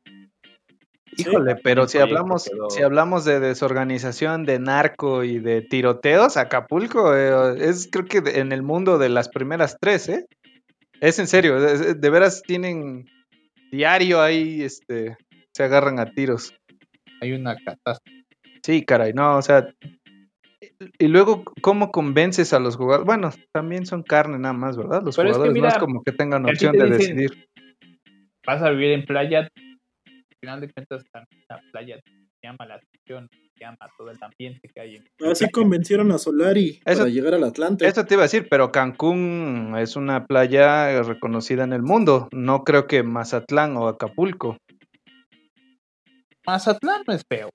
[SPEAKER 2] Híjole, pero si hablamos,
[SPEAKER 4] quedó-
[SPEAKER 2] si hablamos de desorganización, de narco y de tiroteos, Acapulco eh, es creo que en el mundo de las primeras tres, ¿eh? Es en serio, de veras tienen diario ahí, este, se agarran a tiros.
[SPEAKER 4] Hay una catástrofe.
[SPEAKER 2] Sí, caray, no, o sea, Y luego, ¿cómo convences a los jugadores? Bueno, también son carne nada más, ¿verdad? Los
[SPEAKER 4] Pero es que
[SPEAKER 2] jugadores no es como que tengan opción
[SPEAKER 4] te
[SPEAKER 2] de
[SPEAKER 4] dicen-
[SPEAKER 2] decidir.
[SPEAKER 4] Vas a vivir en playa, al final de cuentas también la playa te llama la atención, llama todo el ambiente que hay en
[SPEAKER 3] Así convencieron a Solari
[SPEAKER 2] Eso-
[SPEAKER 3] para llegar al Atlante.
[SPEAKER 2] Eso te iba a decir, pero Cancún es una playa reconocida en el mundo. No creo que Mazatlán o Acapulco.
[SPEAKER 4] Mazatlán no es feo.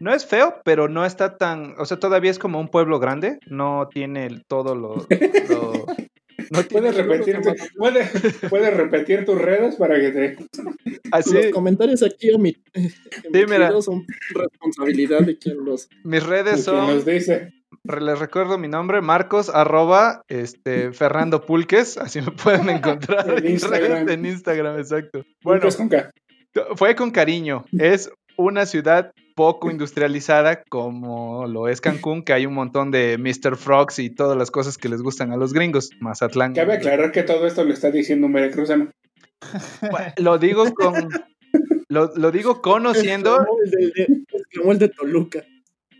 [SPEAKER 2] No es feo, pero no está tan, o sea, todavía es como un pueblo grande. No tiene todo lo, lo- no
[SPEAKER 5] ¿Puedes repetir, tu- puedes, puedes repetir tus redes para que te...
[SPEAKER 2] así.
[SPEAKER 3] Los comentarios aquí omi- emitidos
[SPEAKER 2] mira.
[SPEAKER 3] son responsabilidad de quien los...
[SPEAKER 2] Mis redes son
[SPEAKER 5] nos dice.
[SPEAKER 2] Re- Les recuerdo mi nombre, Marcos, arroba, este, Fernando Pulques, así me pueden encontrar
[SPEAKER 5] En
[SPEAKER 2] en,
[SPEAKER 5] Instagram.
[SPEAKER 2] redes, en Instagram, exacto.
[SPEAKER 5] Bueno,
[SPEAKER 2] Bueno,
[SPEAKER 5] con K.
[SPEAKER 2] fue con cariño, es una ciudad poco industrializada como lo es Cancún, que hay un montón de Mr. Frogs y todas las cosas que les gustan a los gringos, Mazatlán.
[SPEAKER 5] Cabe aclarar que todo esto lo está diciendo un veracruzano.
[SPEAKER 2] Bueno, Lo digo con... Lo, lo digo conociendo,
[SPEAKER 3] exclamó el de Toluca.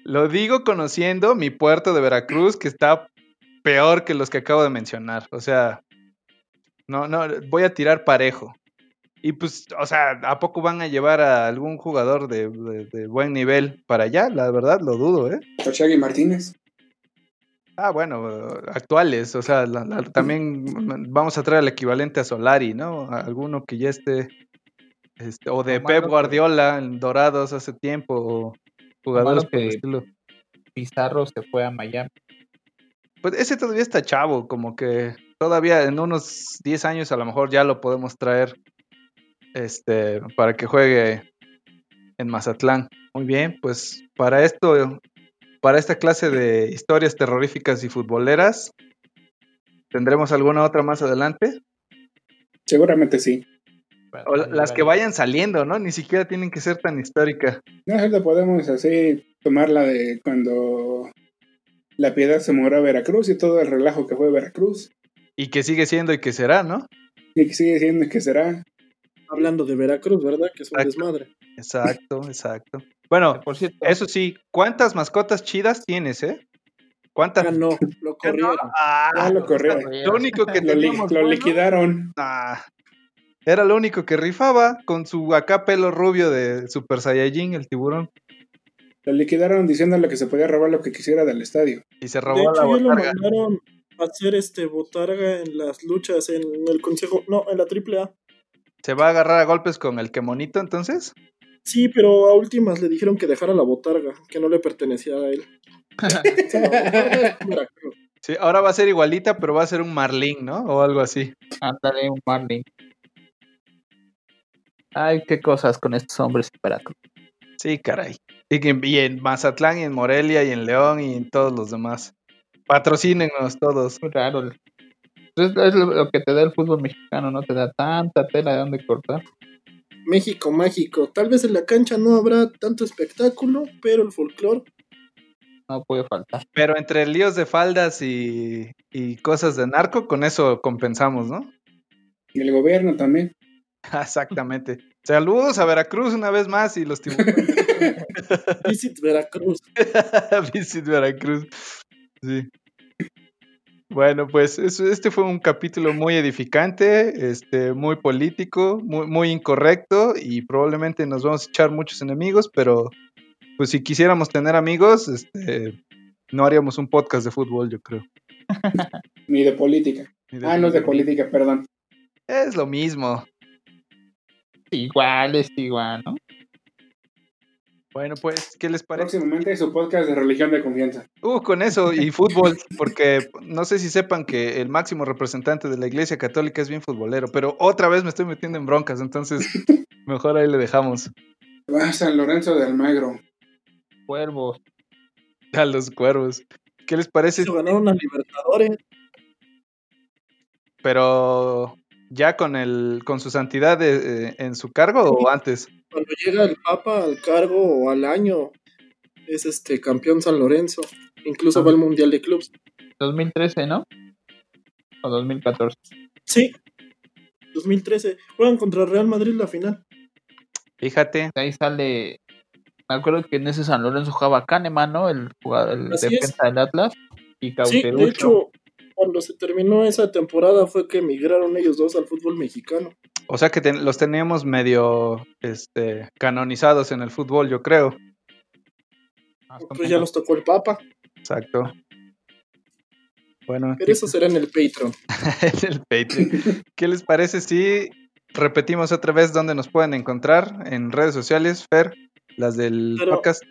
[SPEAKER 2] lo digo conociendo mi puerto de Veracruz, que está peor que los que acabo de mencionar. O sea, no, no, voy a tirar parejo. Y pues, o sea, ¿a poco van a llevar a algún jugador de, de- de buen nivel para allá? La verdad, lo dudo, ¿eh?
[SPEAKER 5] Ochagui Martínez.
[SPEAKER 2] Ah, bueno, actuales, o sea, la- la- también vamos a traer el equivalente a Solari, ¿no? A alguno que ya esté, este, o de Pep
[SPEAKER 4] que-
[SPEAKER 2] Guardiola en Dorados hace tiempo, o jugadores por el
[SPEAKER 4] que-
[SPEAKER 2] estilo.
[SPEAKER 4] Pizarro se fue a Miami.
[SPEAKER 2] Pues ese todavía está chavo, como que todavía en unos 10 años a lo mejor ya lo podemos traer este para que juegue en Mazatlán. Muy bien, pues para esto, para esta clase de historias terroríficas y futboleras, ¿tendremos alguna otra más adelante?
[SPEAKER 5] Seguramente sí.
[SPEAKER 2] O las que vayan saliendo, ¿no? Ni siquiera tienen que ser tan históricas.
[SPEAKER 5] Nosotros podemos así tomar la de cuando la piedad se murió a Veracruz y todo el relajo que fue Veracruz.
[SPEAKER 2] Y que sigue siendo y que será, ¿no?
[SPEAKER 5] Y que sigue siendo que será.
[SPEAKER 3] Hablando de Veracruz, ¿verdad? Que es un
[SPEAKER 2] Exacto.
[SPEAKER 3] desmadre.
[SPEAKER 2] Exacto, exacto. Bueno,
[SPEAKER 4] Por cierto,
[SPEAKER 2] eso sí, ¿cuántas mascotas chidas tienes, eh? ¿Cuántas?
[SPEAKER 3] Ya no, lo corrieron.
[SPEAKER 2] Ah,
[SPEAKER 5] Ya lo corrieron.
[SPEAKER 2] Lo único que
[SPEAKER 5] Lo, li-
[SPEAKER 2] teníamos
[SPEAKER 5] lo
[SPEAKER 2] bueno,
[SPEAKER 5] liquidaron.
[SPEAKER 2] ah, era lo único que rifaba con su acá pelo rubio de Super Saiyajin, el tiburón,
[SPEAKER 5] Lo liquidaron diciéndole que se podía robar lo que quisiera del estadio.
[SPEAKER 2] y se
[SPEAKER 3] De
[SPEAKER 2] robó la
[SPEAKER 3] hecho, ya lo
[SPEAKER 2] botarga.
[SPEAKER 3] mandaron a hacer este botarga en las luchas en el consejo, no, en la AAA.
[SPEAKER 2] ¿Se va a agarrar a golpes con el que monito entonces?
[SPEAKER 3] Sí, pero a últimas le dijeron que dejara la botarga, que no le pertenecía a él.
[SPEAKER 2] Sí, ahora va a ser igualita, pero va a ser un marlín, ¿no? O algo así.
[SPEAKER 4] ándale un Marlin. Ay, qué cosas con estos hombres en Veracruz.
[SPEAKER 2] Sí, caray. Y, en Mazatlán, y en Morelia, y en León, y en todos los demás. Patrocínenos todos.
[SPEAKER 4] Muy raro. Es, es lo, lo que te da el fútbol mexicano, no te da tanta tela de dónde cortar.
[SPEAKER 3] México mágico. Tal vez en la cancha no habrá tanto espectáculo, pero el folclore.
[SPEAKER 4] No puede faltar.
[SPEAKER 2] Pero entre líos de faldas y, y cosas de narco, con eso compensamos, ¿no?
[SPEAKER 5] Y el gobierno también.
[SPEAKER 2] Exactamente. Saludos a Veracruz una vez más y los tiburones.
[SPEAKER 3] Visit Veracruz.
[SPEAKER 2] Visit Veracruz. Sí. Bueno, pues este fue un capítulo muy edificante, este, muy político, muy, muy incorrecto y probablemente nos vamos a echar muchos enemigos, pero pues si quisiéramos tener amigos, este, no haríamos un podcast de fútbol, yo creo.
[SPEAKER 5] Ni de política.
[SPEAKER 2] Ni de
[SPEAKER 5] Ah, no es de política, perdón.
[SPEAKER 2] Es lo mismo.
[SPEAKER 4] Igual es igual, ¿no?
[SPEAKER 2] Bueno, pues, ¿qué les parece?
[SPEAKER 5] Próximamente su podcast de religión de confianza.
[SPEAKER 2] Uh, con eso y fútbol, porque no sé si sepan que el máximo representante de la Iglesia Católica es bien futbolero, pero otra vez me estoy metiendo en broncas, entonces mejor ahí le dejamos
[SPEAKER 5] Va San Lorenzo de Almagro.
[SPEAKER 4] Cuervos.
[SPEAKER 2] a los cuervos. ¿Qué les parece?
[SPEAKER 3] Se ganaron a Libertadores.
[SPEAKER 2] Pero ya con el con su santidad de- eh, en su cargo o antes?
[SPEAKER 3] Cuando llega el Papa al cargo o al año, es este campeón San Lorenzo. Incluso va al Mundial de Clubs.
[SPEAKER 4] 2013, ¿no? O 2014.
[SPEAKER 3] Sí. 2013. Juegan contra Real Madrid la final.
[SPEAKER 2] Fíjate,
[SPEAKER 4] ahí sale me acuerdo que en ese San Lorenzo jugaba Kahneman, ¿no? El jugador, el defensa del Atlas. Y
[SPEAKER 3] Sí,
[SPEAKER 4] Cauterucho.
[SPEAKER 3] de hecho, cuando se terminó esa temporada fue que emigraron ellos dos al fútbol mexicano.
[SPEAKER 2] O sea que ten- los teníamos medio este, canonizados en el fútbol, yo creo.
[SPEAKER 4] Más o
[SPEAKER 3] Pues ya nos tocó el Papa,
[SPEAKER 2] Exacto. Bueno,
[SPEAKER 3] pero eso será en el Patreon.
[SPEAKER 2] en el Patreon. ¿Qué les parece si repetimos otra vez dónde nos pueden encontrar en redes sociales, Fer? Las del
[SPEAKER 3] Pero-
[SPEAKER 2] podcast.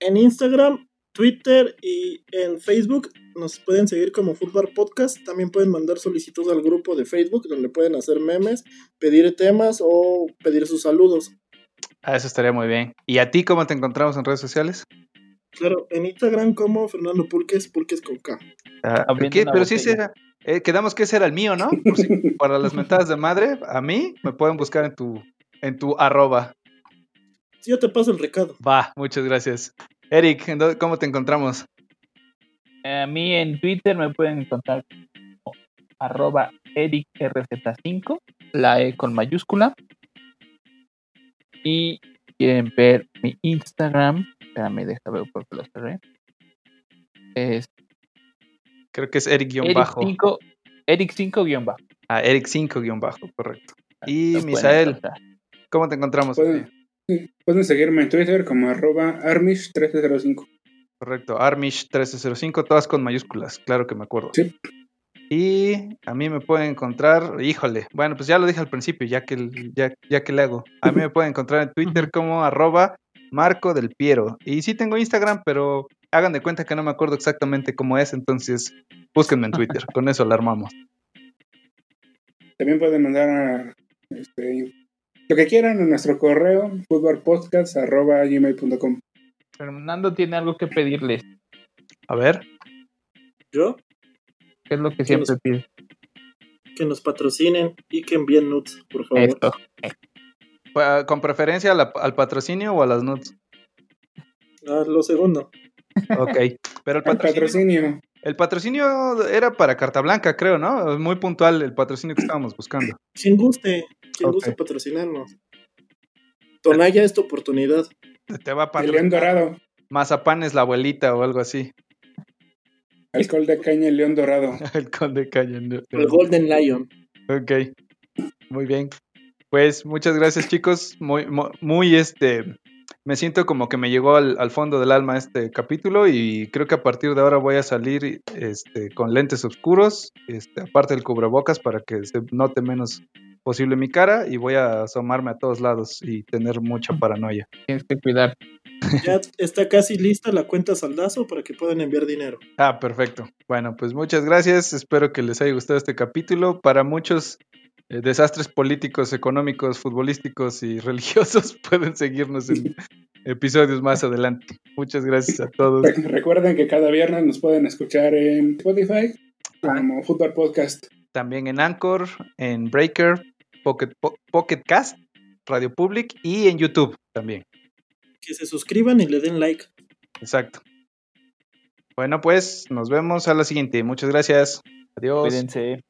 [SPEAKER 3] En Instagram, Twitter y en Facebook nos pueden seguir como Fútbol Podcast. También pueden mandar solicitud al grupo de Facebook donde pueden hacer memes, pedir temas o pedir sus saludos.
[SPEAKER 2] Ah, eso estaría muy bien. ¿Y a ti cómo te encontramos en redes sociales?
[SPEAKER 3] Claro, en Instagram como Fernando Pulques, Pulques con K.
[SPEAKER 2] Ah, Pero sí
[SPEAKER 4] botella.
[SPEAKER 2] era. eh, quedamos que ese era el mío, ¿no? Por si- para las mentadas de madre, a mí me pueden buscar en tu, en tu arroba.
[SPEAKER 3] Sí, yo te paso el recado.
[SPEAKER 2] Va, muchas gracias. Eric, ¿en dónde- ¿cómo te encontramos?
[SPEAKER 4] A mí en Twitter me pueden encontrar como arroba ericrz5, la E con mayúscula. Y quieren ver mi Instagram, espérame, déjame ver porque lo cerré. Es
[SPEAKER 2] Creo que es Eric-bajo.
[SPEAKER 4] Eric5, Eric5 guion bajo.
[SPEAKER 2] Ah, Eric 5-bajo, correcto. Y Misael. ¿cómo te encontramos? a
[SPEAKER 5] Pueden, seguirme en Twitter como arroba armish1305.
[SPEAKER 2] Correcto, Armish1305, todas con mayúsculas, claro que me acuerdo.
[SPEAKER 5] Sí.
[SPEAKER 2] Y a mí me pueden encontrar, híjole, bueno, pues ya lo dije al principio, ya que, ya, ya que le hago. A mí me pueden encontrar en Twitter como arroba Marco del Piero. Y sí tengo Instagram, pero hagan de cuenta que no me acuerdo exactamente cómo es, entonces búsquenme en Twitter, con eso la armamos.
[SPEAKER 5] También pueden mandar a, este, lo que quieran a nuestro correo futbolpodcast.gmail.com
[SPEAKER 4] Fernando tiene algo que pedirles.
[SPEAKER 2] A ver,
[SPEAKER 3] Yo,
[SPEAKER 4] ¿Qué es lo que siempre pide?
[SPEAKER 3] que nos patrocinen y que envíen nudes, por favor.
[SPEAKER 4] Esto.
[SPEAKER 2] pa- ¿con preferencia a la- al patrocinio o a las nudes?
[SPEAKER 3] Ah, lo segundo.
[SPEAKER 2] Ok, pero el patrocinio,
[SPEAKER 5] patrocinio.
[SPEAKER 2] el patrocinio era para Carta Blanca, creo, ¿no? Muy puntual el patrocinio que estábamos buscando.
[SPEAKER 3] Quien guste, quien
[SPEAKER 2] Ok.
[SPEAKER 3] guste patrocinarnos. Tonaya es tu oportunidad.
[SPEAKER 2] Te va a
[SPEAKER 5] El león dorado.
[SPEAKER 2] Mazapán es la abuelita o algo así.
[SPEAKER 5] Alcohol de caña, el león dorado.
[SPEAKER 2] El conde Cañón.
[SPEAKER 3] El Golden Lion.
[SPEAKER 2] Ok, muy bien. Pues muchas gracias chicos. Muy, mu- muy, este, me siento como que me llegó al, al fondo del alma este capítulo y creo que a partir de ahora voy a salir este, con lentes oscuros, este, aparte del cubrebocas para que se note menos posible mi cara y voy a asomarme a todos lados y tener mucha paranoia.
[SPEAKER 4] Tienes que cuidar.
[SPEAKER 3] Ya está casi lista la cuenta saldazo para que puedan enviar dinero.
[SPEAKER 2] Ah, perfecto. Bueno, pues muchas gracias. Espero que les haya gustado este capítulo. Para muchos eh, desastres políticos, económicos, futbolísticos y religiosos pueden seguirnos en episodios más adelante. Muchas gracias a todos.
[SPEAKER 5] Re- Recuerden que cada viernes nos pueden escuchar en Spotify como Fútbol Podcast.
[SPEAKER 2] También en Anchor, en Breaker, Pocket, Po- Pocket Cast, Radio Public y en YouTube también.
[SPEAKER 3] Que se suscriban y le den like.
[SPEAKER 2] Exacto. Bueno, pues nos vemos a la siguiente. Muchas gracias. Adiós.
[SPEAKER 4] Cuídense.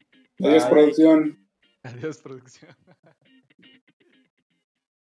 [SPEAKER 5] Adiós,
[SPEAKER 3] Bye.
[SPEAKER 5] producción.
[SPEAKER 2] Adiós, producción.